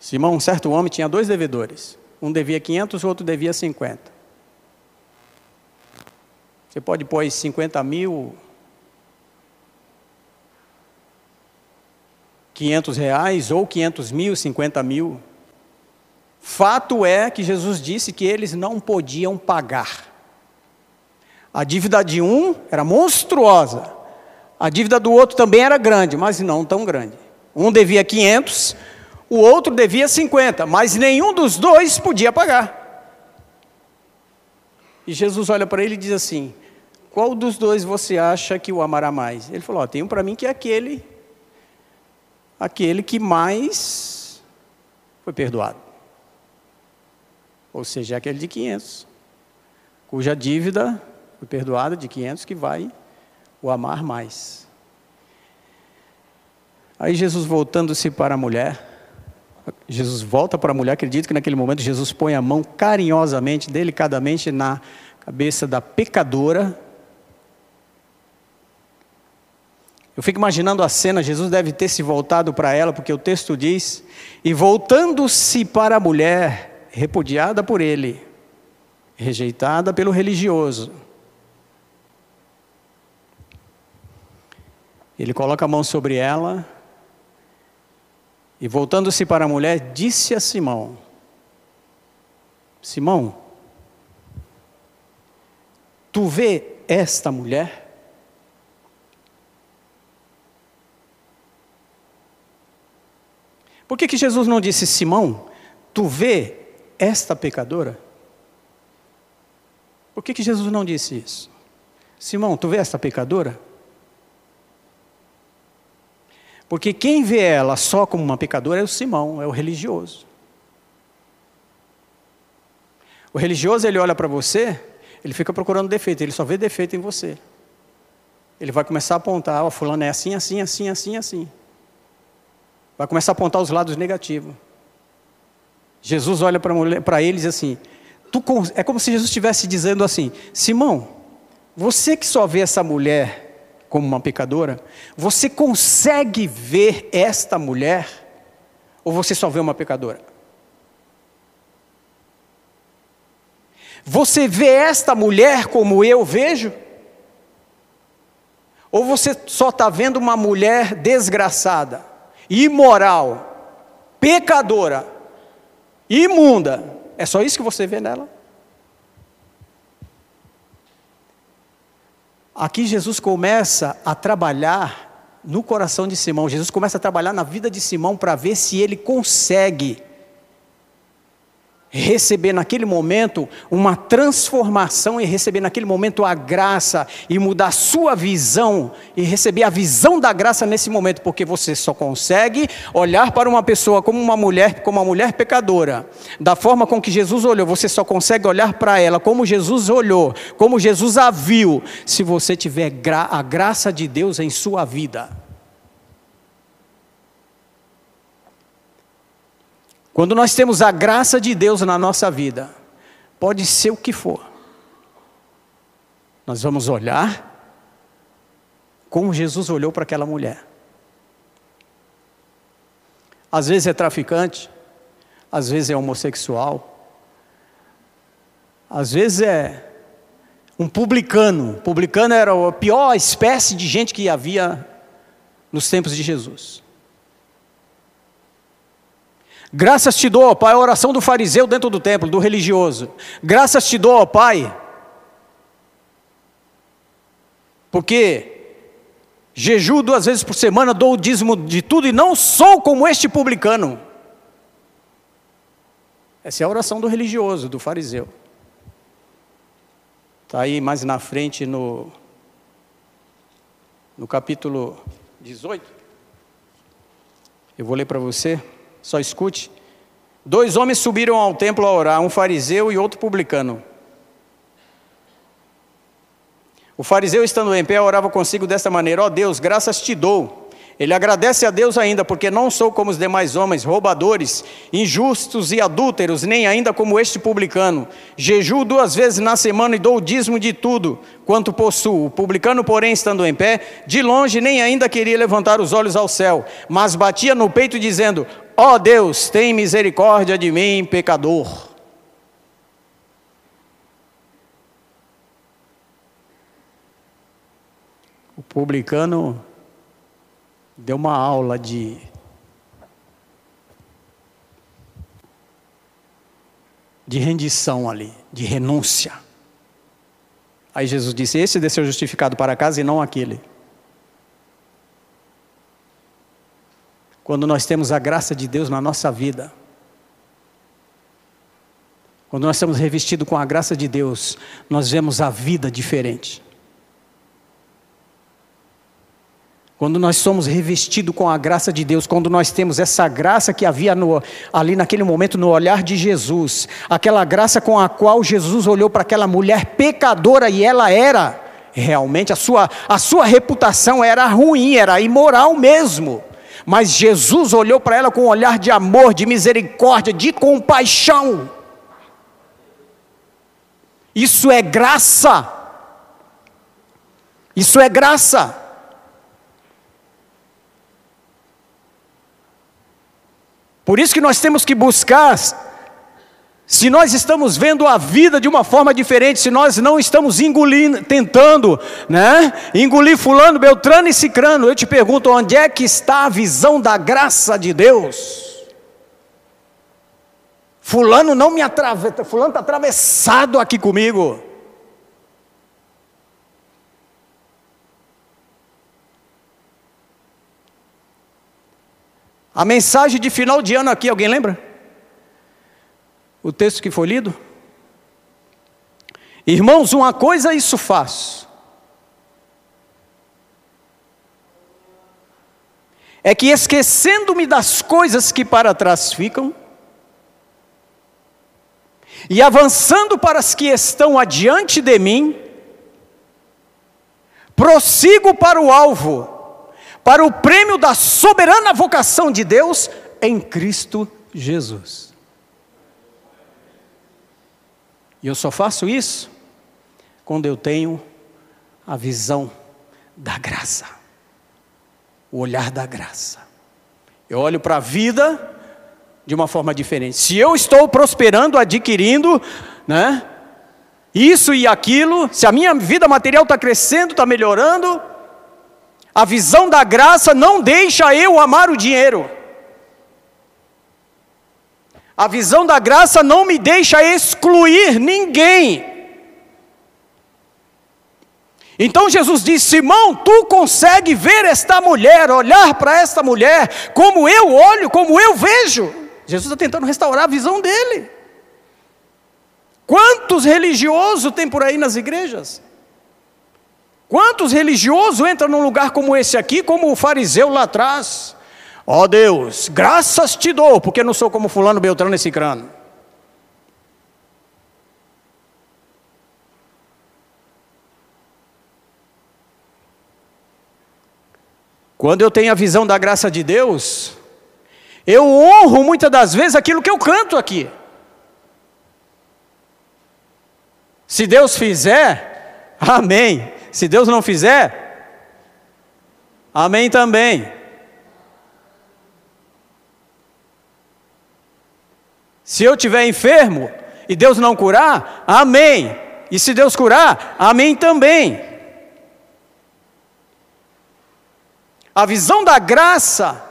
S2: Simão, um certo homem, tinha dois devedores. Um devia 500, o outro devia 50. Você pode pôr 50 mil, 500 reais ou 500 mil, 50 mil. Fato é que Jesus disse que eles não podiam pagar. A dívida de um era monstruosa, a dívida do outro também era grande, mas não tão grande. Um devia 500, o outro devia 50, mas nenhum dos dois podia pagar. E Jesus olha para ele e diz assim: Qual dos dois você acha que o amará mais? Ele falou: oh, Tem um para mim que é aquele aquele que mais foi perdoado. Ou seja, é aquele de 500, cuja dívida foi perdoada de 500 que vai o amar mais. Aí Jesus voltando-se para a mulher, Jesus volta para a mulher, acredito que naquele momento Jesus põe a mão carinhosamente, delicadamente na cabeça da pecadora. Eu fico imaginando a cena, Jesus deve ter se voltado para ela, porque o texto diz: e voltando-se para a mulher, repudiada por ele, rejeitada pelo religioso. Ele coloca a mão sobre ela e, voltando-se para a mulher, disse a Simão: Simão, tu vê esta mulher? Por que, que Jesus não disse, Simão, tu vê esta pecadora? Por que, que Jesus não disse isso? Simão, tu vê esta pecadora? Porque quem vê ela só como uma pecadora é o Simão, é o religioso. O religioso, ele olha para você, ele fica procurando defeito, ele só vê defeito em você. Ele vai começar a apontar, ó, oh, fulano é assim, assim, assim, assim, assim. Vai começar a apontar os lados negativos. Jesus olha para ele e diz assim: tu, é como se Jesus estivesse dizendo assim: Simão, você que só vê essa mulher como uma pecadora, você consegue ver esta mulher? Ou você só vê uma pecadora? Você vê esta mulher como eu vejo? Ou você só está vendo uma mulher desgraçada, imoral, pecadora, imunda? É só isso que você vê nela? Aqui Jesus começa a trabalhar no coração de Simão, Jesus começa a trabalhar na vida de Simão para ver se ele consegue receber naquele momento uma transformação e receber naquele momento a graça e mudar sua visão e receber a visão da graça nesse momento, porque você só consegue olhar para uma pessoa como uma mulher, como uma mulher pecadora, da forma com que Jesus olhou, você só consegue olhar para ela como Jesus olhou, como Jesus a viu, se você tiver a graça de Deus em sua vida. Quando nós temos a graça de Deus na nossa vida, pode ser o que for, nós vamos olhar como Jesus olhou para aquela mulher. Às vezes é traficante, às vezes é homossexual, às vezes é um publicano. Publicano era a pior espécie de gente que havia nos tempos de Jesus. Graças te dou, Pai, a oração do fariseu dentro do templo, do religioso. Graças te dou, Pai, porque jejuo duas vezes por semana, dou o dízimo de tudo e não sou como este publicano. Essa é a oração do religioso, do fariseu. Está aí mais na frente no, no capítulo 18. Eu vou ler para você. Só escute. Dois homens subiram ao templo a orar, um fariseu e outro publicano. O fariseu, estando em pé, orava consigo desta maneira: Ó oh Deus, graças te dou ele agradece a Deus ainda, porque não sou como os demais homens, roubadores, injustos e adúlteros, nem ainda como este publicano. Jejuo duas vezes na semana e dou o dízimo de tudo quanto possuo. O publicano, porém, estando em pé, de longe nem ainda queria levantar os olhos ao céu, mas batia no peito dizendo: Ó oh Deus, tem misericórdia de mim, pecador. O publicano deu uma aula de de rendição ali, de renúncia. Aí Jesus disse: Esse desceu justificado para casa e não aquele. Quando nós temos a graça de Deus na nossa vida, quando nós estamos revestidos com a graça de Deus, nós vemos a vida diferente. Quando nós somos revestidos com a graça de Deus, quando nós temos essa graça que havia no, ali naquele momento no olhar de Jesus, aquela graça com a qual Jesus olhou para aquela mulher pecadora e ela era, realmente, a sua, a sua reputação era ruim, era imoral mesmo. Mas Jesus olhou para ela com um olhar de amor, de misericórdia, de compaixão. Isso é graça. Isso é graça. Por isso que nós temos que buscar se nós estamos vendo a vida de uma forma diferente, se nós não estamos engolindo, tentando, né, engolir fulano, beltrano e cicrano, eu te pergunto, onde é que está a visão da graça de Deus? Fulano não me atravessa, fulano está atravessado aqui comigo. A mensagem de final de ano aqui, alguém lembra? O texto que foi lido? Irmãos, uma coisa isso faço. É que esquecendo-me das coisas que para trás ficam, e avançando para as que estão adiante de mim, prossigo para o alvo, para o prêmio da soberana vocação de Deus em Cristo Jesus. E eu só faço isso quando eu tenho a visão da graça, o olhar da graça. Eu olho para a vida de uma forma diferente. Se eu estou prosperando, adquirindo, né? Isso e aquilo, se a minha vida material está crescendo, está melhorando, a visão da graça não deixa eu amar o dinheiro. A visão da graça não me deixa excluir ninguém. Então Jesus disse: Simão, tu consegue ver esta mulher, olhar para esta mulher, como eu olho, como eu vejo. Jesus está tentando restaurar a visão dele. Quantos religiosos tem por aí nas igrejas? Quantos religiosos entram num lugar como esse aqui, como o fariseu lá atrás? Ó oh Deus, graças te dou, porque não sou como fulano, beltrano e cicrano. Quando eu tenho a visão da graça de Deus, eu honro muitas das vezes aquilo que eu canto aqui. Se Deus fizer, amém. Se Deus não fizer, amém também. Se eu tiver enfermo e Deus não curar, amém. E se Deus curar, amém também. A visão da graça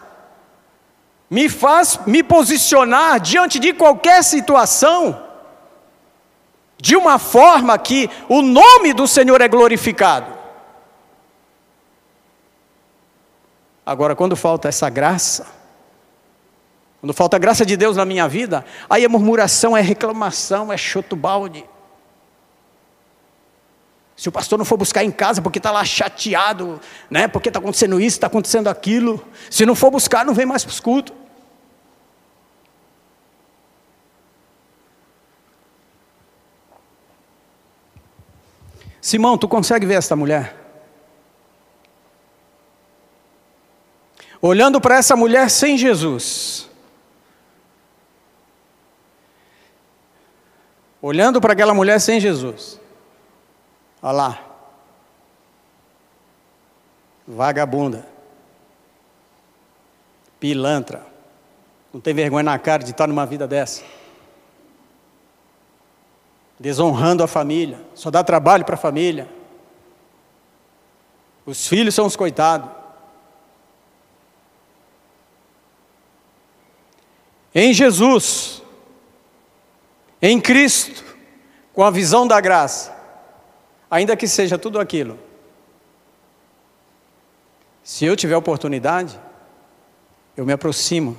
S2: me faz me posicionar diante de qualquer situação de uma forma que o nome do Senhor é glorificado. Agora, quando falta essa graça, quando falta a graça de Deus na minha vida, aí é murmuração, é reclamação, é choto balde. Se o pastor não for buscar em casa porque está lá chateado, né? porque está acontecendo isso, está acontecendo aquilo. Se não for buscar, não vem mais para os cultos. Simão, tu consegue ver esta mulher? Olhando para essa mulher sem Jesus, olhando para aquela mulher sem Jesus. Olha lá. Vagabunda. Pilantra. Não tem vergonha na cara de estar numa vida dessa. Desonrando a família. Só dá trabalho para a família. Os filhos são os coitados. Em Jesus, em Cristo, com a visão da graça, ainda que seja tudo aquilo. Se eu tiver oportunidade, eu me aproximo.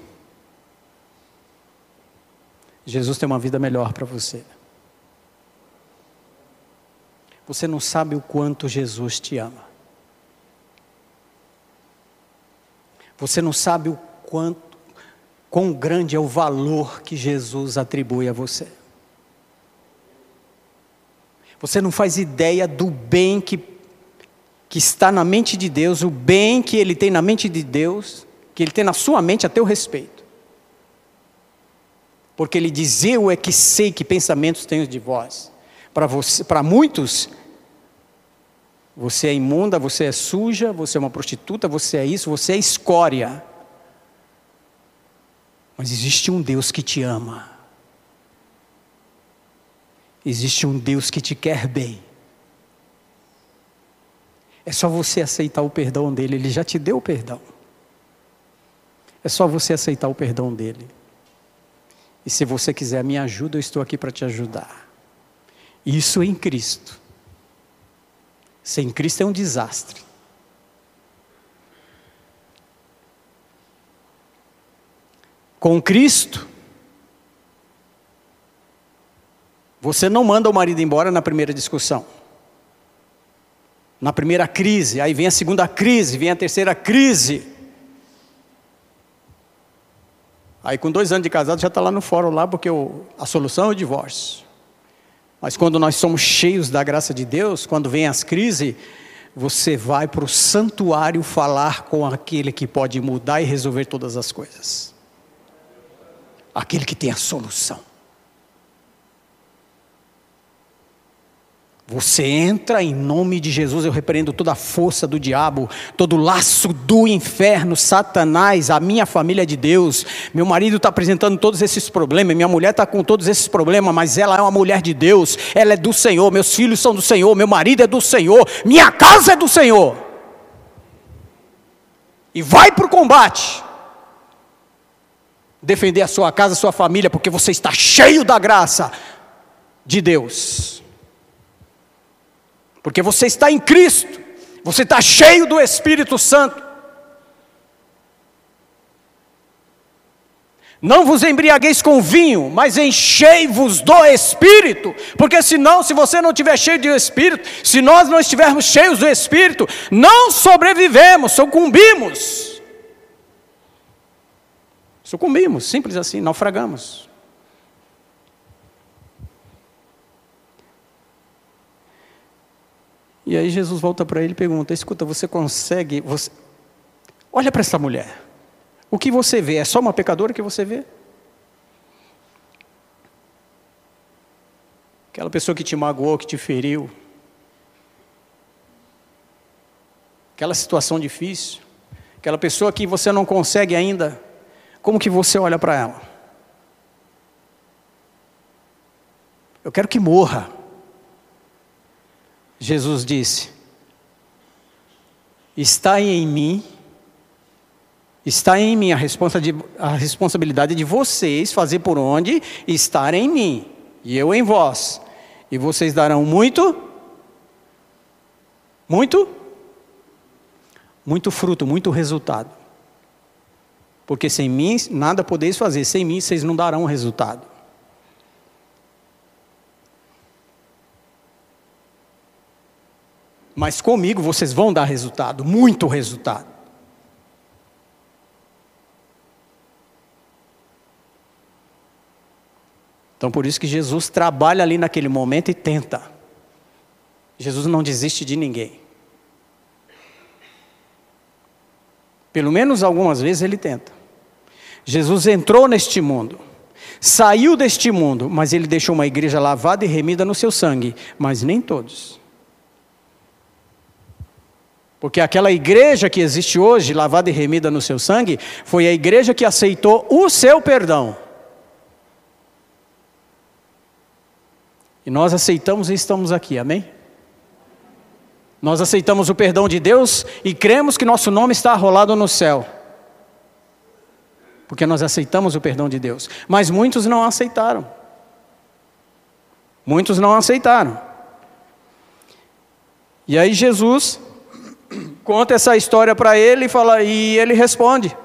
S2: Jesus tem uma vida melhor para você. Você não sabe o quanto Jesus te ama. Você não sabe o quanto, quão grande é o valor que Jesus atribui a você. Você não faz ideia do bem que que está na mente de Deus, o bem que ele tem na mente de Deus, que ele tem na sua mente a teu respeito. Porque ele diz: Eu é que sei que pensamentos tenho de vós. Para você, para muitos, você é imunda, você é suja, você é uma prostituta, você é isso, você é escória. Mas existe um Deus que te ama. Existe um Deus que te quer bem. É só você aceitar o perdão dele, ele já te deu o perdão. É só você aceitar o perdão dele. E se você quiser a minha ajuda, eu estou aqui para te ajudar. Isso em Cristo. Sem Cristo é um desastre. Com Cristo, você não manda o marido embora na primeira discussão na primeira crise, aí vem a segunda crise, vem a terceira crise. Aí com dois anos de casado já está lá no fórum lá, porque o, a solução é o divórcio. Mas quando nós somos cheios da graça de Deus, quando vem as crises, você vai para o santuário falar com aquele que pode mudar e resolver todas as coisas. Aquele que tem a solução. Você entra em nome de Jesus, eu repreendo toda a força do diabo, todo laço do inferno, Satanás, a minha família é de Deus. Meu marido está apresentando todos esses problemas, minha mulher está com todos esses problemas, mas ela é uma mulher de Deus, ela é do Senhor, meus filhos são do Senhor, meu marido é do Senhor, minha casa é do Senhor. E vai para o combate, defender a sua casa, a sua família, porque você está cheio da graça de Deus. Porque você está em Cristo, você está cheio do Espírito Santo. Não vos embriagueis com vinho, mas enchei-vos do Espírito, porque senão, se você não estiver cheio do Espírito, se nós não estivermos cheios do Espírito, não sobrevivemos, sucumbimos. Sucumbimos, simples assim, naufragamos. E aí Jesus volta para ele e pergunta: Escuta, você consegue. Você... Olha para essa mulher. O que você vê? É só uma pecadora que você vê? Aquela pessoa que te magoou, que te feriu. Aquela situação difícil. Aquela pessoa que você não consegue ainda. Como que você olha para ela? Eu quero que morra. Jesus disse: Está em mim, está em mim a, responsa de, a responsabilidade de vocês fazer por onde estar em mim, e eu em vós. E vocês darão muito, muito, muito fruto, muito resultado. Porque sem mim nada podeis fazer, sem mim vocês não darão resultado. Mas comigo vocês vão dar resultado, muito resultado. Então por isso que Jesus trabalha ali naquele momento e tenta. Jesus não desiste de ninguém. Pelo menos algumas vezes ele tenta. Jesus entrou neste mundo, saiu deste mundo, mas ele deixou uma igreja lavada e remida no seu sangue, mas nem todos. Porque aquela igreja que existe hoje, lavada e remida no seu sangue, foi a igreja que aceitou o seu perdão. E nós aceitamos e estamos aqui, amém? Nós aceitamos o perdão de Deus e cremos que nosso nome está arrolado no céu. Porque nós aceitamos o perdão de Deus. Mas muitos não aceitaram. Muitos não aceitaram. E aí Jesus conta essa história para ele e, fala, e ele responde: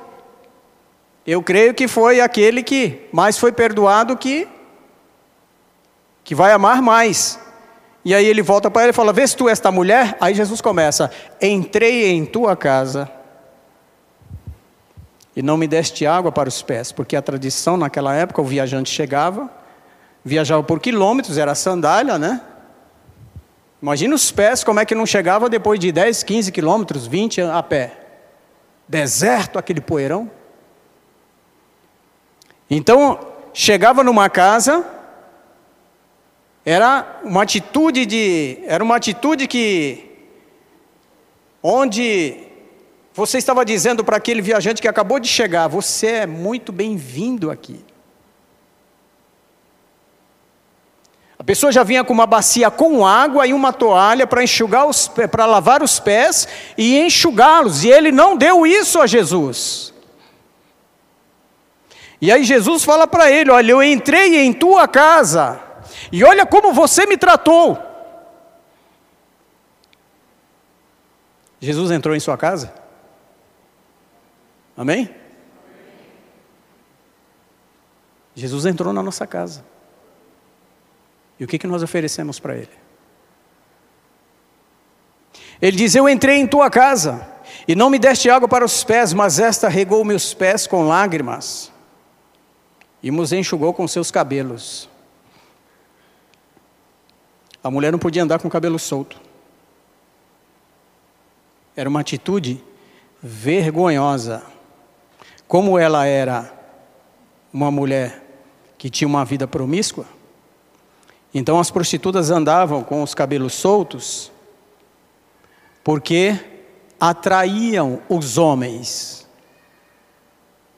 S2: Eu creio que foi aquele que mais foi perdoado que, que vai amar mais. E aí ele volta para ele e fala: Vês tu esta mulher? Aí Jesus começa: Entrei em tua casa e não me deste água para os pés, porque a tradição naquela época o viajante chegava, viajava por quilômetros, era sandália, né? Imagina os pés, como é que não chegava depois de 10, 15 quilômetros, 20 a pé. Deserto, aquele poeirão. Então, chegava numa casa, era uma atitude de, era uma atitude que, onde você estava dizendo para aquele viajante que acabou de chegar, você é muito bem-vindo aqui. A pessoa já vinha com uma bacia com água e uma toalha para enxugar os para lavar os pés e enxugá-los, e ele não deu isso a Jesus. E aí Jesus fala para ele: "Olha, eu entrei em tua casa e olha como você me tratou". Jesus entrou em sua casa? Amém? Jesus entrou na nossa casa. E o que, que nós oferecemos para Ele? Ele diz: Eu entrei em tua casa e não me deste água para os pés, mas esta regou meus pés com lágrimas e nos enxugou com seus cabelos. A mulher não podia andar com o cabelo solto. Era uma atitude vergonhosa. Como ela era uma mulher que tinha uma vida promíscua, então as prostitutas andavam com os cabelos soltos, porque atraíam os homens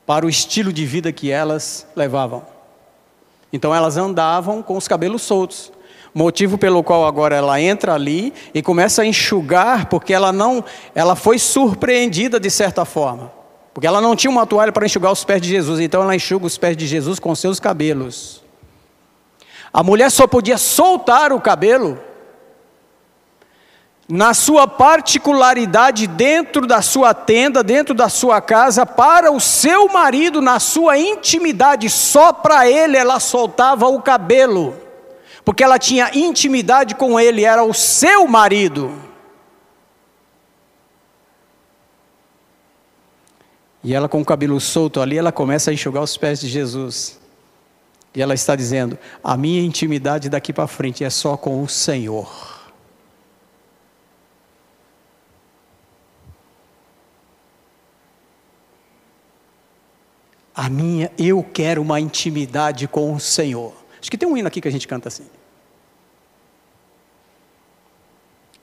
S2: para o estilo de vida que elas levavam. Então elas andavam com os cabelos soltos, motivo pelo qual agora ela entra ali e começa a enxugar, porque ela não, ela foi surpreendida de certa forma, porque ela não tinha uma toalha para enxugar os pés de Jesus, então ela enxuga os pés de Jesus com seus cabelos. A mulher só podia soltar o cabelo na sua particularidade dentro da sua tenda, dentro da sua casa, para o seu marido, na sua intimidade, só para ele ela soltava o cabelo, porque ela tinha intimidade com ele, era o seu marido. E ela com o cabelo solto ali, ela começa a enxugar os pés de Jesus. E ela está dizendo: a minha intimidade daqui para frente é só com o Senhor. A minha, eu quero uma intimidade com o Senhor. Acho que tem um hino aqui que a gente canta assim.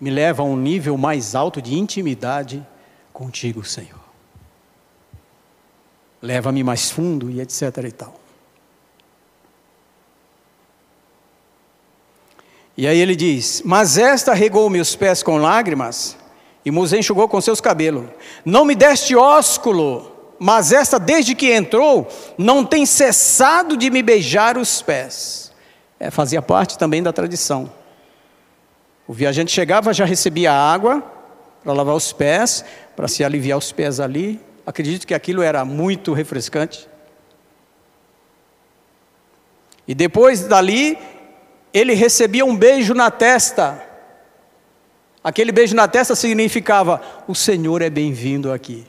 S2: Me leva a um nível mais alto de intimidade contigo, Senhor. Leva-me mais fundo e etc e tal. E aí ele diz: Mas esta regou meus pés com lágrimas e nos enxugou com seus cabelos. Não me deste ósculo, mas esta, desde que entrou, não tem cessado de me beijar os pés. É, fazia parte também da tradição. O viajante chegava, já recebia água para lavar os pés, para se aliviar os pés ali. Acredito que aquilo era muito refrescante. E depois dali, ele recebia um beijo na testa. Aquele beijo na testa significava: O Senhor é bem-vindo aqui.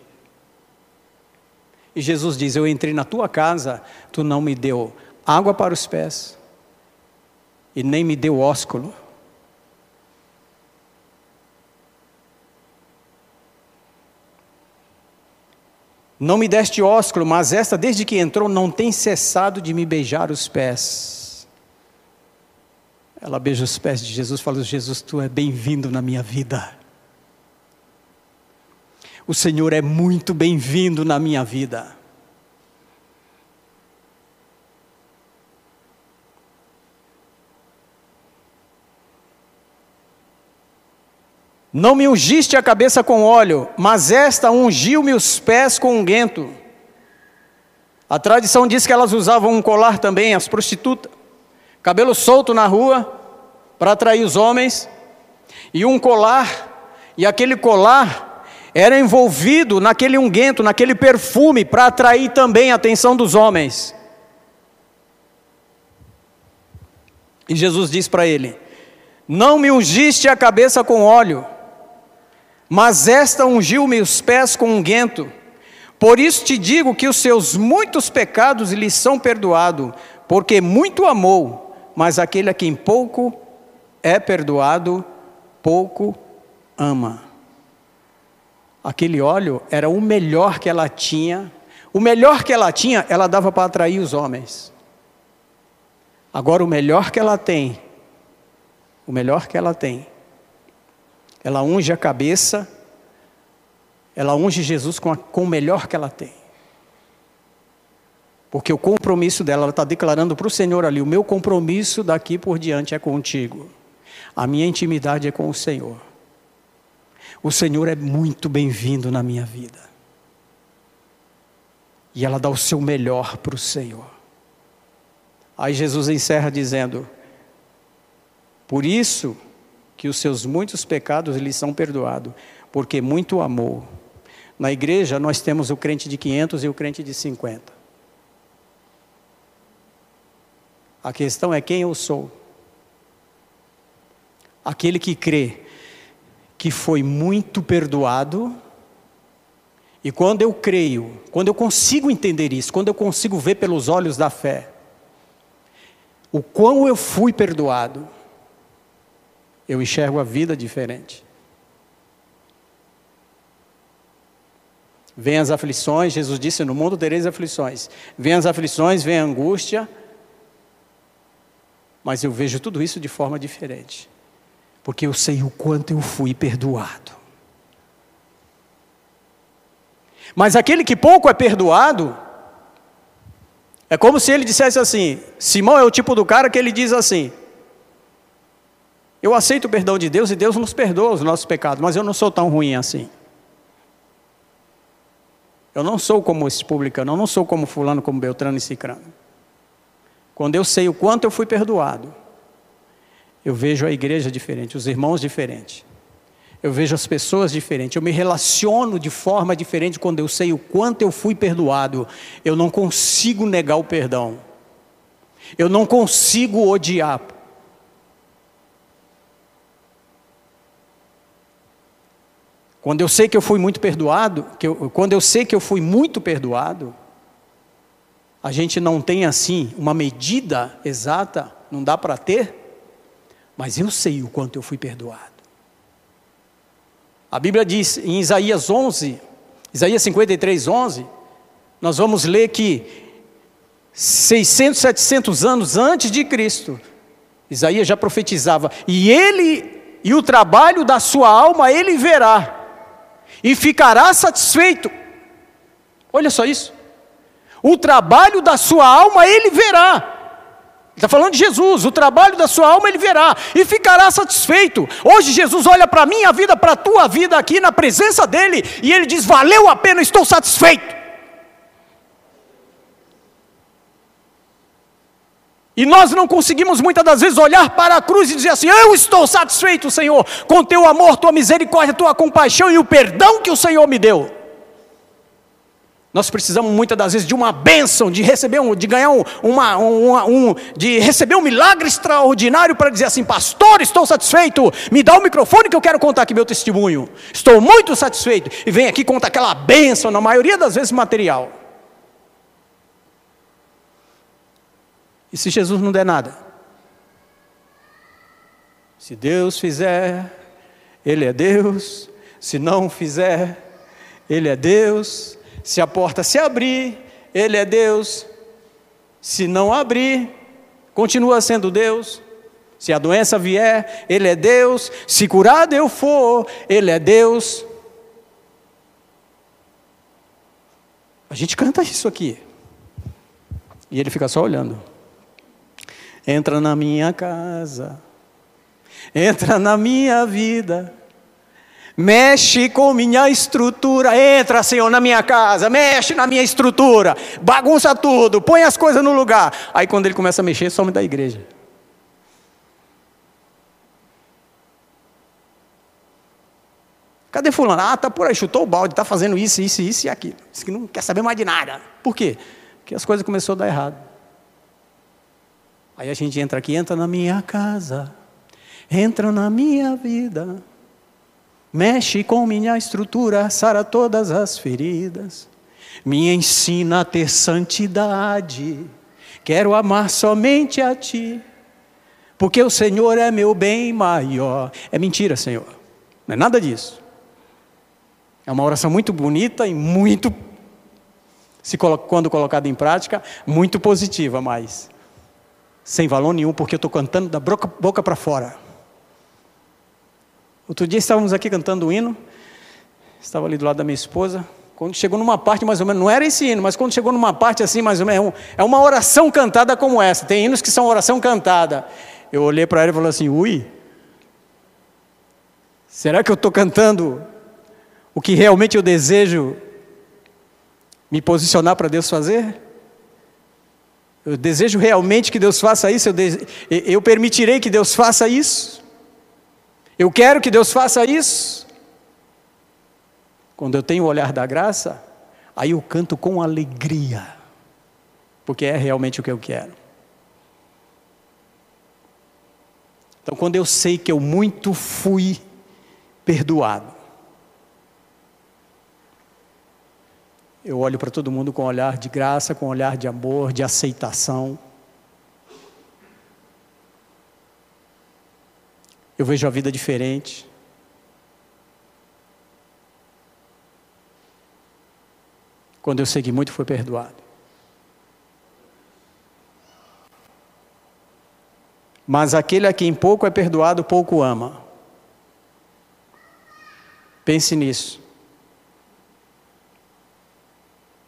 S2: E Jesus diz: Eu entrei na tua casa, tu não me deu água para os pés, e nem me deu ósculo. Não me deste ósculo, mas esta, desde que entrou, não tem cessado de me beijar os pés. Ela beija os pés de Jesus e fala: Jesus, tu é bem-vindo na minha vida. O Senhor é muito bem-vindo na minha vida. Não me ungiste a cabeça com óleo, mas esta ungiu-me os pés com unguento. A tradição diz que elas usavam um colar também, as prostitutas cabelo solto na rua para atrair os homens, e um colar, e aquele colar era envolvido naquele unguento, naquele perfume, para atrair também a atenção dos homens. E Jesus diz para ele: Não me ungiste a cabeça com óleo, mas esta ungiu-me os pés com unguento. Por isso te digo que os seus muitos pecados lhe são perdoados, porque muito amou mas aquele a quem pouco é perdoado, pouco ama. Aquele óleo era o melhor que ela tinha. O melhor que ela tinha, ela dava para atrair os homens. Agora, o melhor que ela tem, o melhor que ela tem, ela unge a cabeça, ela unge Jesus com, a, com o melhor que ela tem. Porque o compromisso dela, ela está declarando para o Senhor ali: o meu compromisso daqui por diante é contigo, a minha intimidade é com o Senhor. O Senhor é muito bem-vindo na minha vida. E ela dá o seu melhor para o Senhor. Aí Jesus encerra dizendo: Por isso que os seus muitos pecados lhe são perdoados, porque muito amou. Na igreja nós temos o crente de 500 e o crente de 50. A questão é quem eu sou. Aquele que crê que foi muito perdoado. E quando eu creio, quando eu consigo entender isso, quando eu consigo ver pelos olhos da fé, o quão eu fui perdoado, eu enxergo a vida diferente. Vem as aflições, Jesus disse: No mundo tereis aflições. Vem as aflições, vem a angústia, mas eu vejo tudo isso de forma diferente porque eu sei o quanto eu fui perdoado. Mas aquele que pouco é perdoado, é como se ele dissesse assim: Simão é o tipo do cara que ele diz assim: Eu aceito o perdão de Deus e Deus nos perdoa os nossos pecados, mas eu não sou tão ruim assim. Eu não sou como esse publicano, eu não sou como fulano, como Beltrano e Cicrano. Quando eu sei o quanto eu fui perdoado, eu vejo a igreja diferente, os irmãos diferentes. Eu vejo as pessoas diferentes, eu me relaciono de forma diferente quando eu sei o quanto eu fui perdoado. Eu não consigo negar o perdão. Eu não consigo odiar. Quando eu sei que eu fui muito perdoado, eu, quando eu sei que eu fui muito perdoado, a gente não tem assim uma medida exata, não dá para ter, mas eu sei o quanto eu fui perdoado. A Bíblia diz em Isaías 11, Isaías 53, 11, nós vamos ler que 600, 700 anos antes de Cristo, Isaías já profetizava, e ele e o trabalho da sua alma ele verá, e ficará satisfeito. Olha só isso. O trabalho da sua alma ele verá, Está falando de Jesus, o trabalho da sua alma ele verá e ficará satisfeito. Hoje Jesus olha para a minha vida, para a tua vida aqui na presença dele e ele diz: Valeu a pena, estou satisfeito. E nós não conseguimos muitas das vezes olhar para a cruz e dizer assim: Eu estou satisfeito, Senhor, com teu amor, tua misericórdia, tua compaixão e o perdão que o Senhor me deu. Nós precisamos muitas das vezes de uma bênção, de receber um, de ganhar um, uma, um, de receber um milagre extraordinário para dizer assim, pastor, estou satisfeito, me dá o microfone que eu quero contar aqui meu testemunho. Estou muito satisfeito. E vem aqui contar aquela bênção, na maioria das vezes material. E se Jesus não der nada? Se Deus fizer, Ele é Deus. Se não fizer, Ele é Deus. Se a porta se abrir, Ele é Deus. Se não abrir, continua sendo Deus. Se a doença vier, Ele é Deus. Se curado eu for, Ele é Deus. A gente canta isso aqui. E ele fica só olhando. Entra na minha casa, entra na minha vida Mexe com minha estrutura. Entra, Senhor, na minha casa. Mexe na minha estrutura. Bagunça tudo. Põe as coisas no lugar. Aí quando ele começa a mexer, some da igreja. Cadê fulano? Ah, tá por aí, chutou o balde, tá fazendo isso, isso, isso e aquilo. Diz que não quer saber mais de nada. Por quê? Porque as coisas começaram a dar errado. Aí a gente entra aqui, entra na minha casa, entra na minha vida. Mexe com minha estrutura, sara todas as feridas. Me ensina a ter santidade. Quero amar somente a ti. porque o Senhor é meu bem maior. É mentira, Senhor. Não é nada disso. É uma oração muito bonita e muito, se quando colocada em prática, muito positiva, mas sem valor nenhum, porque eu estou cantando da boca, boca para fora. Outro dia estávamos aqui cantando o hino, estava ali do lado da minha esposa, quando chegou numa parte mais ou menos, não era esse hino, mas quando chegou numa parte assim, mais ou menos, é uma oração cantada como essa. Tem hinos que são oração cantada. Eu olhei para ela e falei assim: ui, será que eu estou cantando o que realmente eu desejo me posicionar para Deus fazer? Eu desejo realmente que Deus faça isso, eu, eu permitirei que Deus faça isso, eu quero que Deus faça isso. Quando eu tenho o olhar da graça, aí eu canto com alegria, porque é realmente o que eu quero. Então, quando eu sei que eu muito fui perdoado, eu olho para todo mundo com olhar de graça, com olhar de amor, de aceitação. Eu vejo a vida diferente. Quando eu sei que muito foi perdoado. Mas aquele a quem pouco é perdoado, pouco ama. Pense nisso.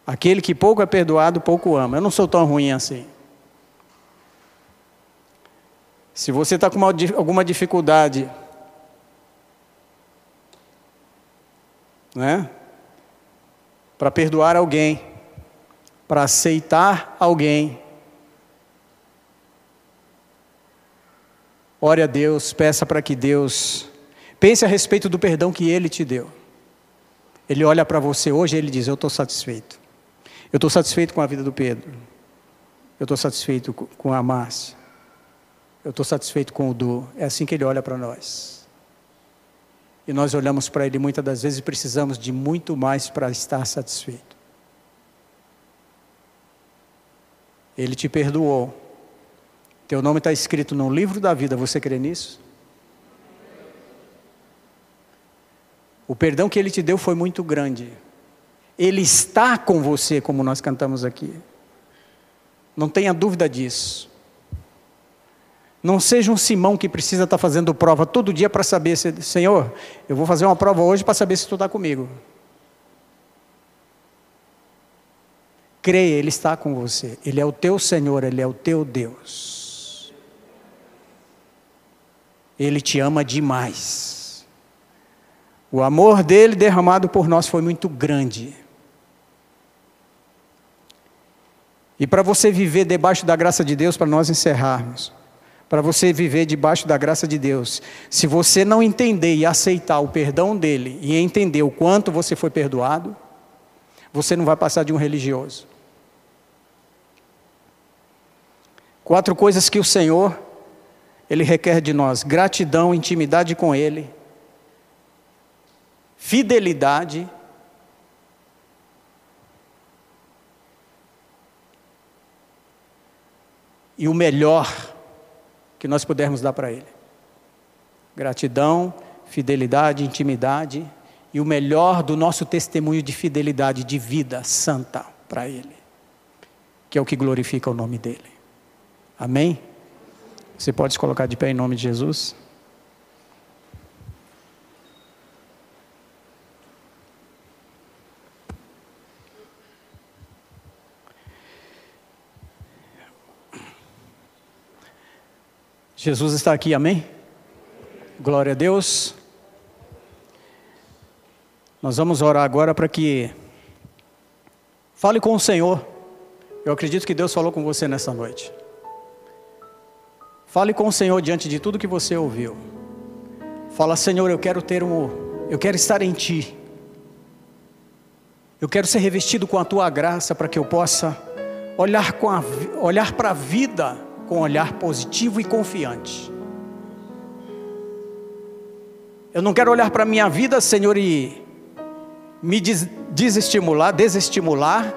S2: Aquele que pouco é perdoado, pouco ama. Eu não sou tão ruim assim. Se você está com uma, alguma dificuldade, né? Para perdoar alguém, para aceitar alguém, Ore a Deus, peça para que Deus pense a respeito do perdão que Ele te deu. Ele olha para você hoje e ele diz: Eu estou satisfeito. Eu estou satisfeito com a vida do Pedro. Eu estou satisfeito com a Márcia. Eu estou satisfeito com o Du. É assim que ele olha para nós. E nós olhamos para ele muitas das vezes e precisamos de muito mais para estar satisfeito. Ele te perdoou. Teu nome está escrito no livro da vida, você crê nisso? O perdão que ele te deu foi muito grande. Ele está com você, como nós cantamos aqui. Não tenha dúvida disso. Não seja um Simão que precisa estar fazendo prova todo dia para saber se, Senhor, eu vou fazer uma prova hoje para saber se tu está comigo. Creia, Ele está com você. Ele é o teu Senhor, Ele é o teu Deus. Ele te ama demais. O amor dele derramado por nós foi muito grande. E para você viver debaixo da graça de Deus, para nós encerrarmos, para você viver debaixo da graça de Deus, se você não entender e aceitar o perdão dele e entender o quanto você foi perdoado, você não vai passar de um religioso. Quatro coisas que o Senhor ele requer de nós. Gratidão, intimidade com Ele, fidelidade, e o melhor que nós pudermos dar para Ele. Gratidão, fidelidade, intimidade e o melhor do nosso testemunho de fidelidade, de vida santa para Ele, que é o que glorifica o nome dEle. Amém? Você pode se colocar de pé em nome de Jesus? Jesus está aqui, amém? Glória a Deus. Nós vamos orar agora para que fale com o Senhor. Eu acredito que Deus falou com você nessa noite. Fale com o Senhor diante de tudo que você ouviu. Fala, Senhor, eu quero ter um, eu quero estar em Ti. Eu quero ser revestido com a Tua graça para que eu possa olhar com a, olhar para a vida com um olhar positivo e confiante. Eu não quero olhar para a minha vida, Senhor, e me des, desestimular, desestimular,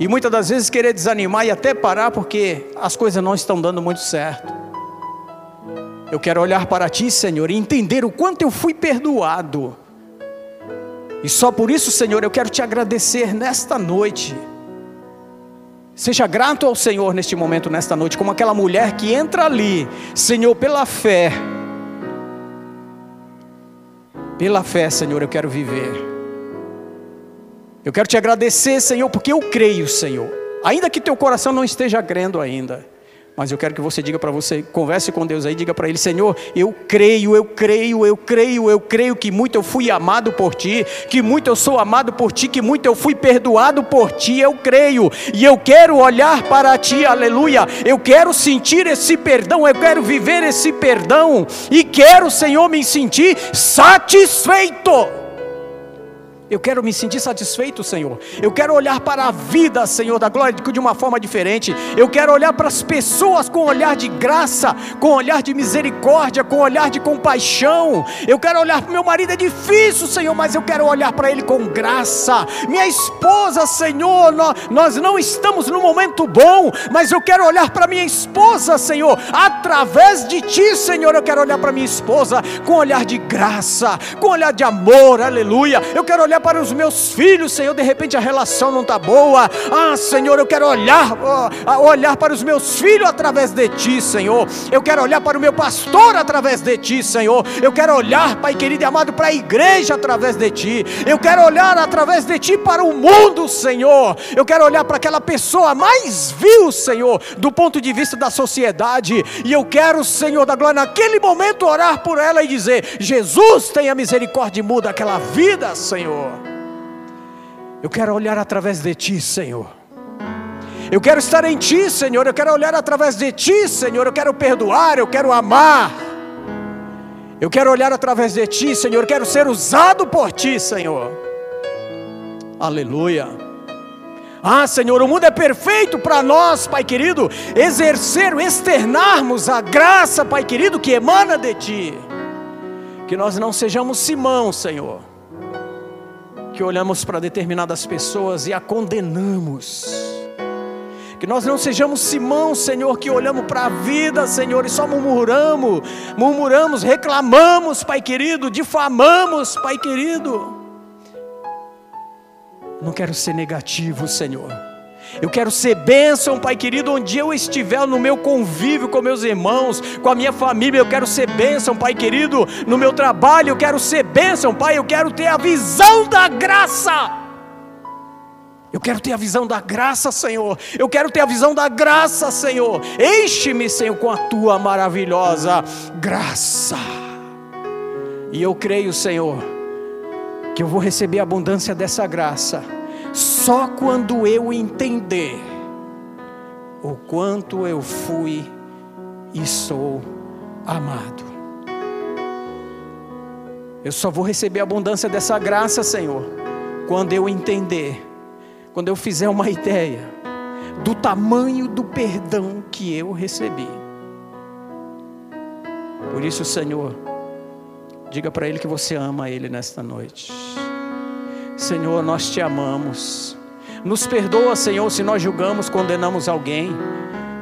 S2: e muitas das vezes querer desanimar e até parar porque as coisas não estão dando muito certo. Eu quero olhar para ti, Senhor, e entender o quanto eu fui perdoado. E só por isso, Senhor, eu quero te agradecer nesta noite. Seja grato ao Senhor neste momento, nesta noite, como aquela mulher que entra ali, Senhor, pela fé. Pela fé, Senhor, eu quero viver. Eu quero te agradecer, Senhor, porque eu creio, Senhor. Ainda que teu coração não esteja crendo ainda. Mas eu quero que você diga para você, converse com Deus aí, diga para Ele: Senhor, eu creio, eu creio, eu creio, eu creio que muito eu fui amado por Ti, que muito eu sou amado por Ti, que muito eu fui perdoado por Ti, eu creio, e eu quero olhar para Ti, aleluia. Eu quero sentir esse perdão, eu quero viver esse perdão, e quero, Senhor, me sentir satisfeito. Eu quero me sentir satisfeito, Senhor. Eu quero olhar para a vida, Senhor, da glória de uma forma diferente. Eu quero olhar para as pessoas com olhar de graça, com olhar de misericórdia, com olhar de compaixão. Eu quero olhar para meu marido, é difícil, Senhor, mas eu quero olhar para ele com graça. Minha esposa, Senhor, nós não estamos no momento bom, mas eu quero olhar para minha esposa, Senhor, através de Ti, Senhor. Eu quero olhar para minha esposa com olhar de graça, com olhar de amor, aleluia. Eu quero olhar para os meus filhos, Senhor, de repente a relação não está boa. Ah, Senhor, eu quero olhar, olhar para os meus filhos através de Ti, Senhor. Eu quero olhar para o meu pastor através de Ti, Senhor. Eu quero olhar, Pai querido e amado, para a igreja através de Ti. Eu quero olhar através de Ti para o mundo, Senhor. Eu quero olhar para aquela pessoa mais vil, Senhor, do ponto de vista da sociedade. E eu quero, Senhor da glória, naquele momento orar por ela e dizer: Jesus, tenha misericórdia e muda aquela vida, Senhor. Eu quero olhar através de Ti, Senhor. Eu quero estar em Ti, Senhor. Eu quero olhar através de Ti, Senhor. Eu quero perdoar, eu quero amar. Eu quero olhar através de Ti, Senhor. Eu quero ser usado por Ti, Senhor. Aleluia. Ah, Senhor, o mundo é perfeito para nós, Pai querido, exercer, externarmos a graça, Pai querido, que emana de Ti. Que nós não sejamos Simão, Senhor que olhamos para determinadas pessoas e a condenamos. Que nós não sejamos Simão, Senhor, que olhamos para a vida, Senhor, e só murmuramos, murmuramos, reclamamos, Pai querido, difamamos, Pai querido. Não quero ser negativo, Senhor. Eu quero ser bênção, Pai querido, onde eu estiver no meu convívio com meus irmãos, com a minha família, eu quero ser bênção, Pai querido, no meu trabalho, eu quero ser bênção, Pai, eu quero ter a visão da graça. Eu quero ter a visão da graça, Senhor. Eu quero ter a visão da graça, Senhor. Enche-me, Senhor, com a tua maravilhosa graça. E eu creio, Senhor, que eu vou receber a abundância dessa graça só quando eu entender o quanto eu fui e sou amado. Eu só vou receber a abundância dessa graça, Senhor, quando eu entender, quando eu fizer uma ideia do tamanho do perdão que eu recebi. Por isso, Senhor, diga para Ele que você ama Ele nesta noite. Senhor, nós te amamos. Nos perdoa, Senhor, se nós julgamos, condenamos alguém.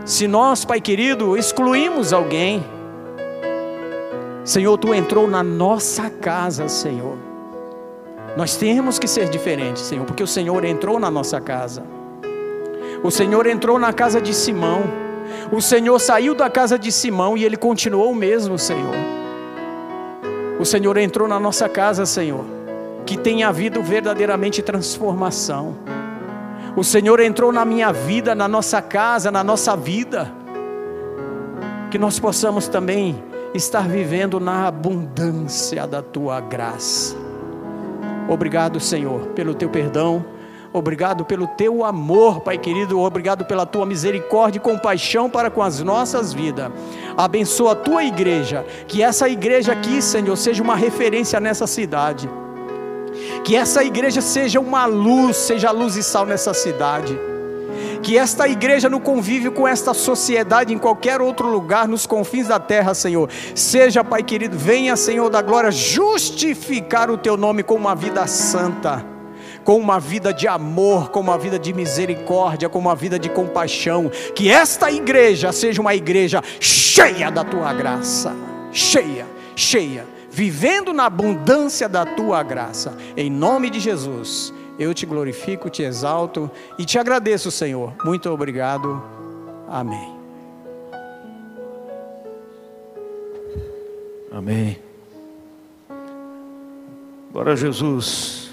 S2: Se nós, Pai querido, excluímos alguém. Senhor, tu entrou na nossa casa, Senhor. Nós temos que ser diferentes, Senhor, porque o Senhor entrou na nossa casa. O Senhor entrou na casa de Simão. O Senhor saiu da casa de Simão e ele continuou o mesmo, Senhor. O Senhor entrou na nossa casa, Senhor que tenha havido verdadeiramente transformação. O Senhor entrou na minha vida, na nossa casa, na nossa vida. Que nós possamos também estar vivendo na abundância da tua graça. Obrigado, Senhor, pelo teu perdão. Obrigado pelo teu amor, Pai querido. Obrigado pela tua misericórdia e compaixão para com as nossas vidas. Abençoa a tua igreja. Que essa igreja aqui, Senhor, seja uma referência nessa cidade. Que essa igreja seja uma luz, seja luz e sal nessa cidade. Que esta igreja, no convívio com esta sociedade, em qualquer outro lugar, nos confins da terra, Senhor, seja, Pai querido, venha, Senhor da glória, justificar o Teu nome com uma vida santa, com uma vida de amor, com uma vida de misericórdia, com uma vida de compaixão. Que esta igreja seja uma igreja cheia da Tua graça cheia, cheia, vivendo na abundância da tua graça. Em nome de Jesus, eu te glorifico, te exalto e te agradeço, Senhor. Muito obrigado. Amém.
S3: Amém. Glória a Jesus.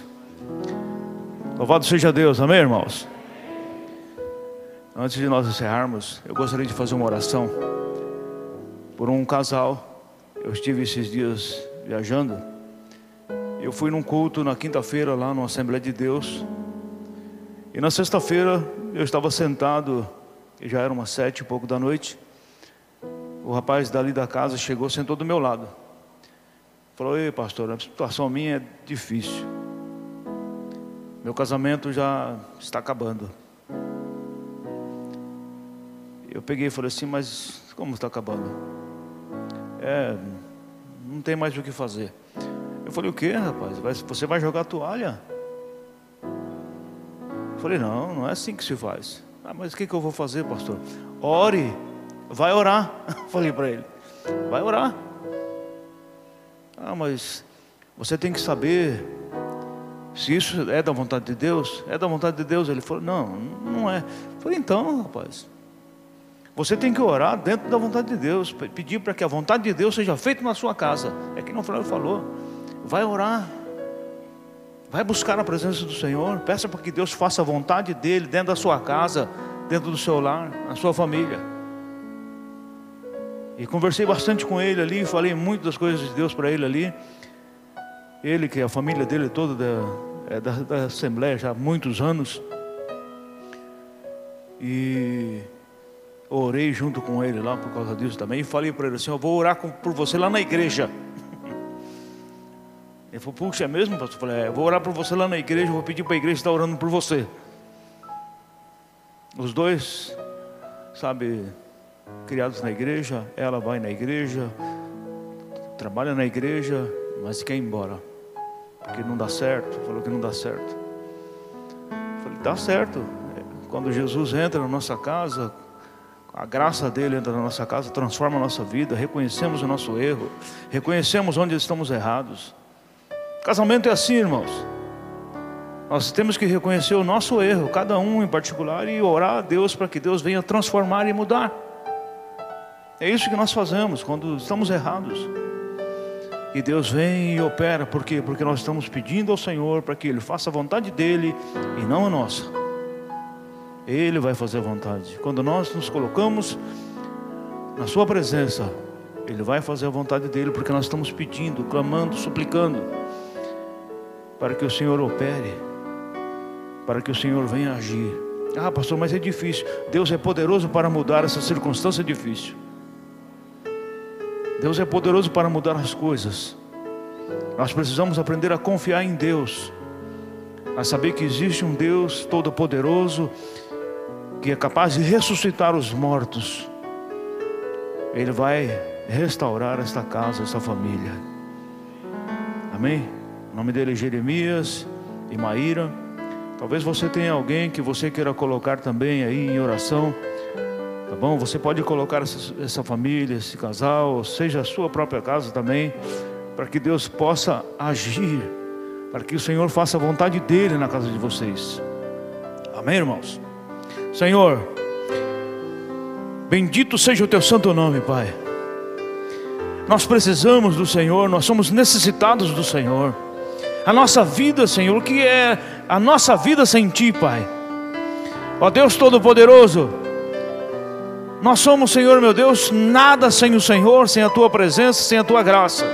S3: Louvado seja Deus, amém, irmãos? Antes de nós encerrarmos, eu gostaria de fazer uma oração por um casal. Eu estive esses dias viajando. Eu fui num culto na quinta-feira lá na Assembleia de Deus. E na sexta-feira eu estava sentado, já era umas sete e pouco da noite. O rapaz dali da casa chegou, sentou do meu lado. Falou: Ei, pastor, a situação minha é difícil. Meu casamento já está acabando. Eu peguei e falei assim: Mas como está acabando? É, não tem mais o que fazer. Eu falei: O que, rapaz? Você vai jogar toalha? Eu falei: Não, não é assim que se faz. Ah, mas o que, que eu vou fazer, pastor? Ore, vai orar. Falei para ele: Vai orar. Ah, mas você tem que saber se isso é da vontade de Deus. É da vontade de Deus. Ele falou: Não, não é. Eu falei: Então, rapaz. Você tem que orar dentro da vontade de Deus, pedir para que a vontade de Deus seja feita na sua casa. É que não falou. Vai orar. Vai buscar a presença do Senhor. Peça para que Deus faça a vontade dele dentro da sua casa, dentro do seu lar, na sua família. E conversei bastante com ele ali, falei muito das coisas de Deus para ele ali. Ele, que a família dele toda da, é da, da Assembleia já há muitos anos. E orei junto com ele lá por causa disso também. E falei para ele assim: Eu vou orar por você lá na igreja. Ele falou: Puxa, é mesmo, pastor? Eu falei: é, vou orar por você lá na igreja. Vou pedir para a igreja estar orando por você. Os dois, sabe, criados na igreja, ela vai na igreja, trabalha na igreja, mas quer ir embora, porque não dá certo. Falou que não dá certo. falei: Dá certo. Quando Jesus entra na nossa casa, a graça dele entra na nossa casa, transforma a nossa vida, reconhecemos o nosso erro, reconhecemos onde estamos errados. Casamento é assim, irmãos. Nós temos que reconhecer o nosso erro, cada um em particular, e orar a Deus para que Deus venha transformar e mudar. É isso que nós fazemos quando estamos errados. E Deus vem e opera, por quê? Porque nós estamos pedindo ao Senhor para que Ele faça a vontade dEle e não a nossa. Ele vai fazer a vontade. Quando nós nos colocamos na Sua presença, Ele vai fazer a vontade dele, porque nós estamos pedindo, clamando, suplicando, para que o Senhor opere, para que o Senhor venha agir. Ah, pastor, mas é difícil. Deus é poderoso para mudar essa circunstância difícil. Deus é poderoso para mudar as coisas. Nós precisamos aprender a confiar em Deus, a saber que existe um Deus todo-poderoso que é capaz de ressuscitar os mortos, Ele vai restaurar esta casa, esta família. Amém? O nome dele é Jeremias e Maíra. Talvez você tenha alguém que você queira colocar também aí em oração. Tá bom? Você pode colocar essa, essa família, esse casal, seja a sua própria casa também, para que Deus possa agir, para que o Senhor faça a vontade dele na casa de vocês. Amém, irmãos? Senhor, bendito seja o teu santo nome, Pai. Nós precisamos do Senhor, nós somos necessitados do Senhor. A nossa vida, Senhor, o que é a nossa vida sem Ti, Pai? Ó Deus Todo-Poderoso, nós somos, Senhor, meu Deus, nada sem o Senhor, sem a Tua presença, sem a Tua graça.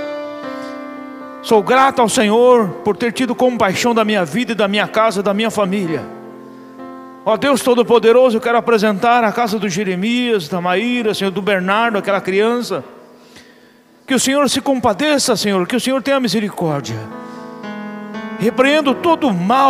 S3: Sou grato ao Senhor por ter tido compaixão da minha vida e da minha casa, da minha família. Ó Deus Todo-Poderoso, eu quero apresentar a casa do Jeremias, da Maíra, Senhor, do Bernardo, aquela criança. Que o Senhor se compadeça, Senhor, que o Senhor tenha misericórdia. Repreendo todo o mal.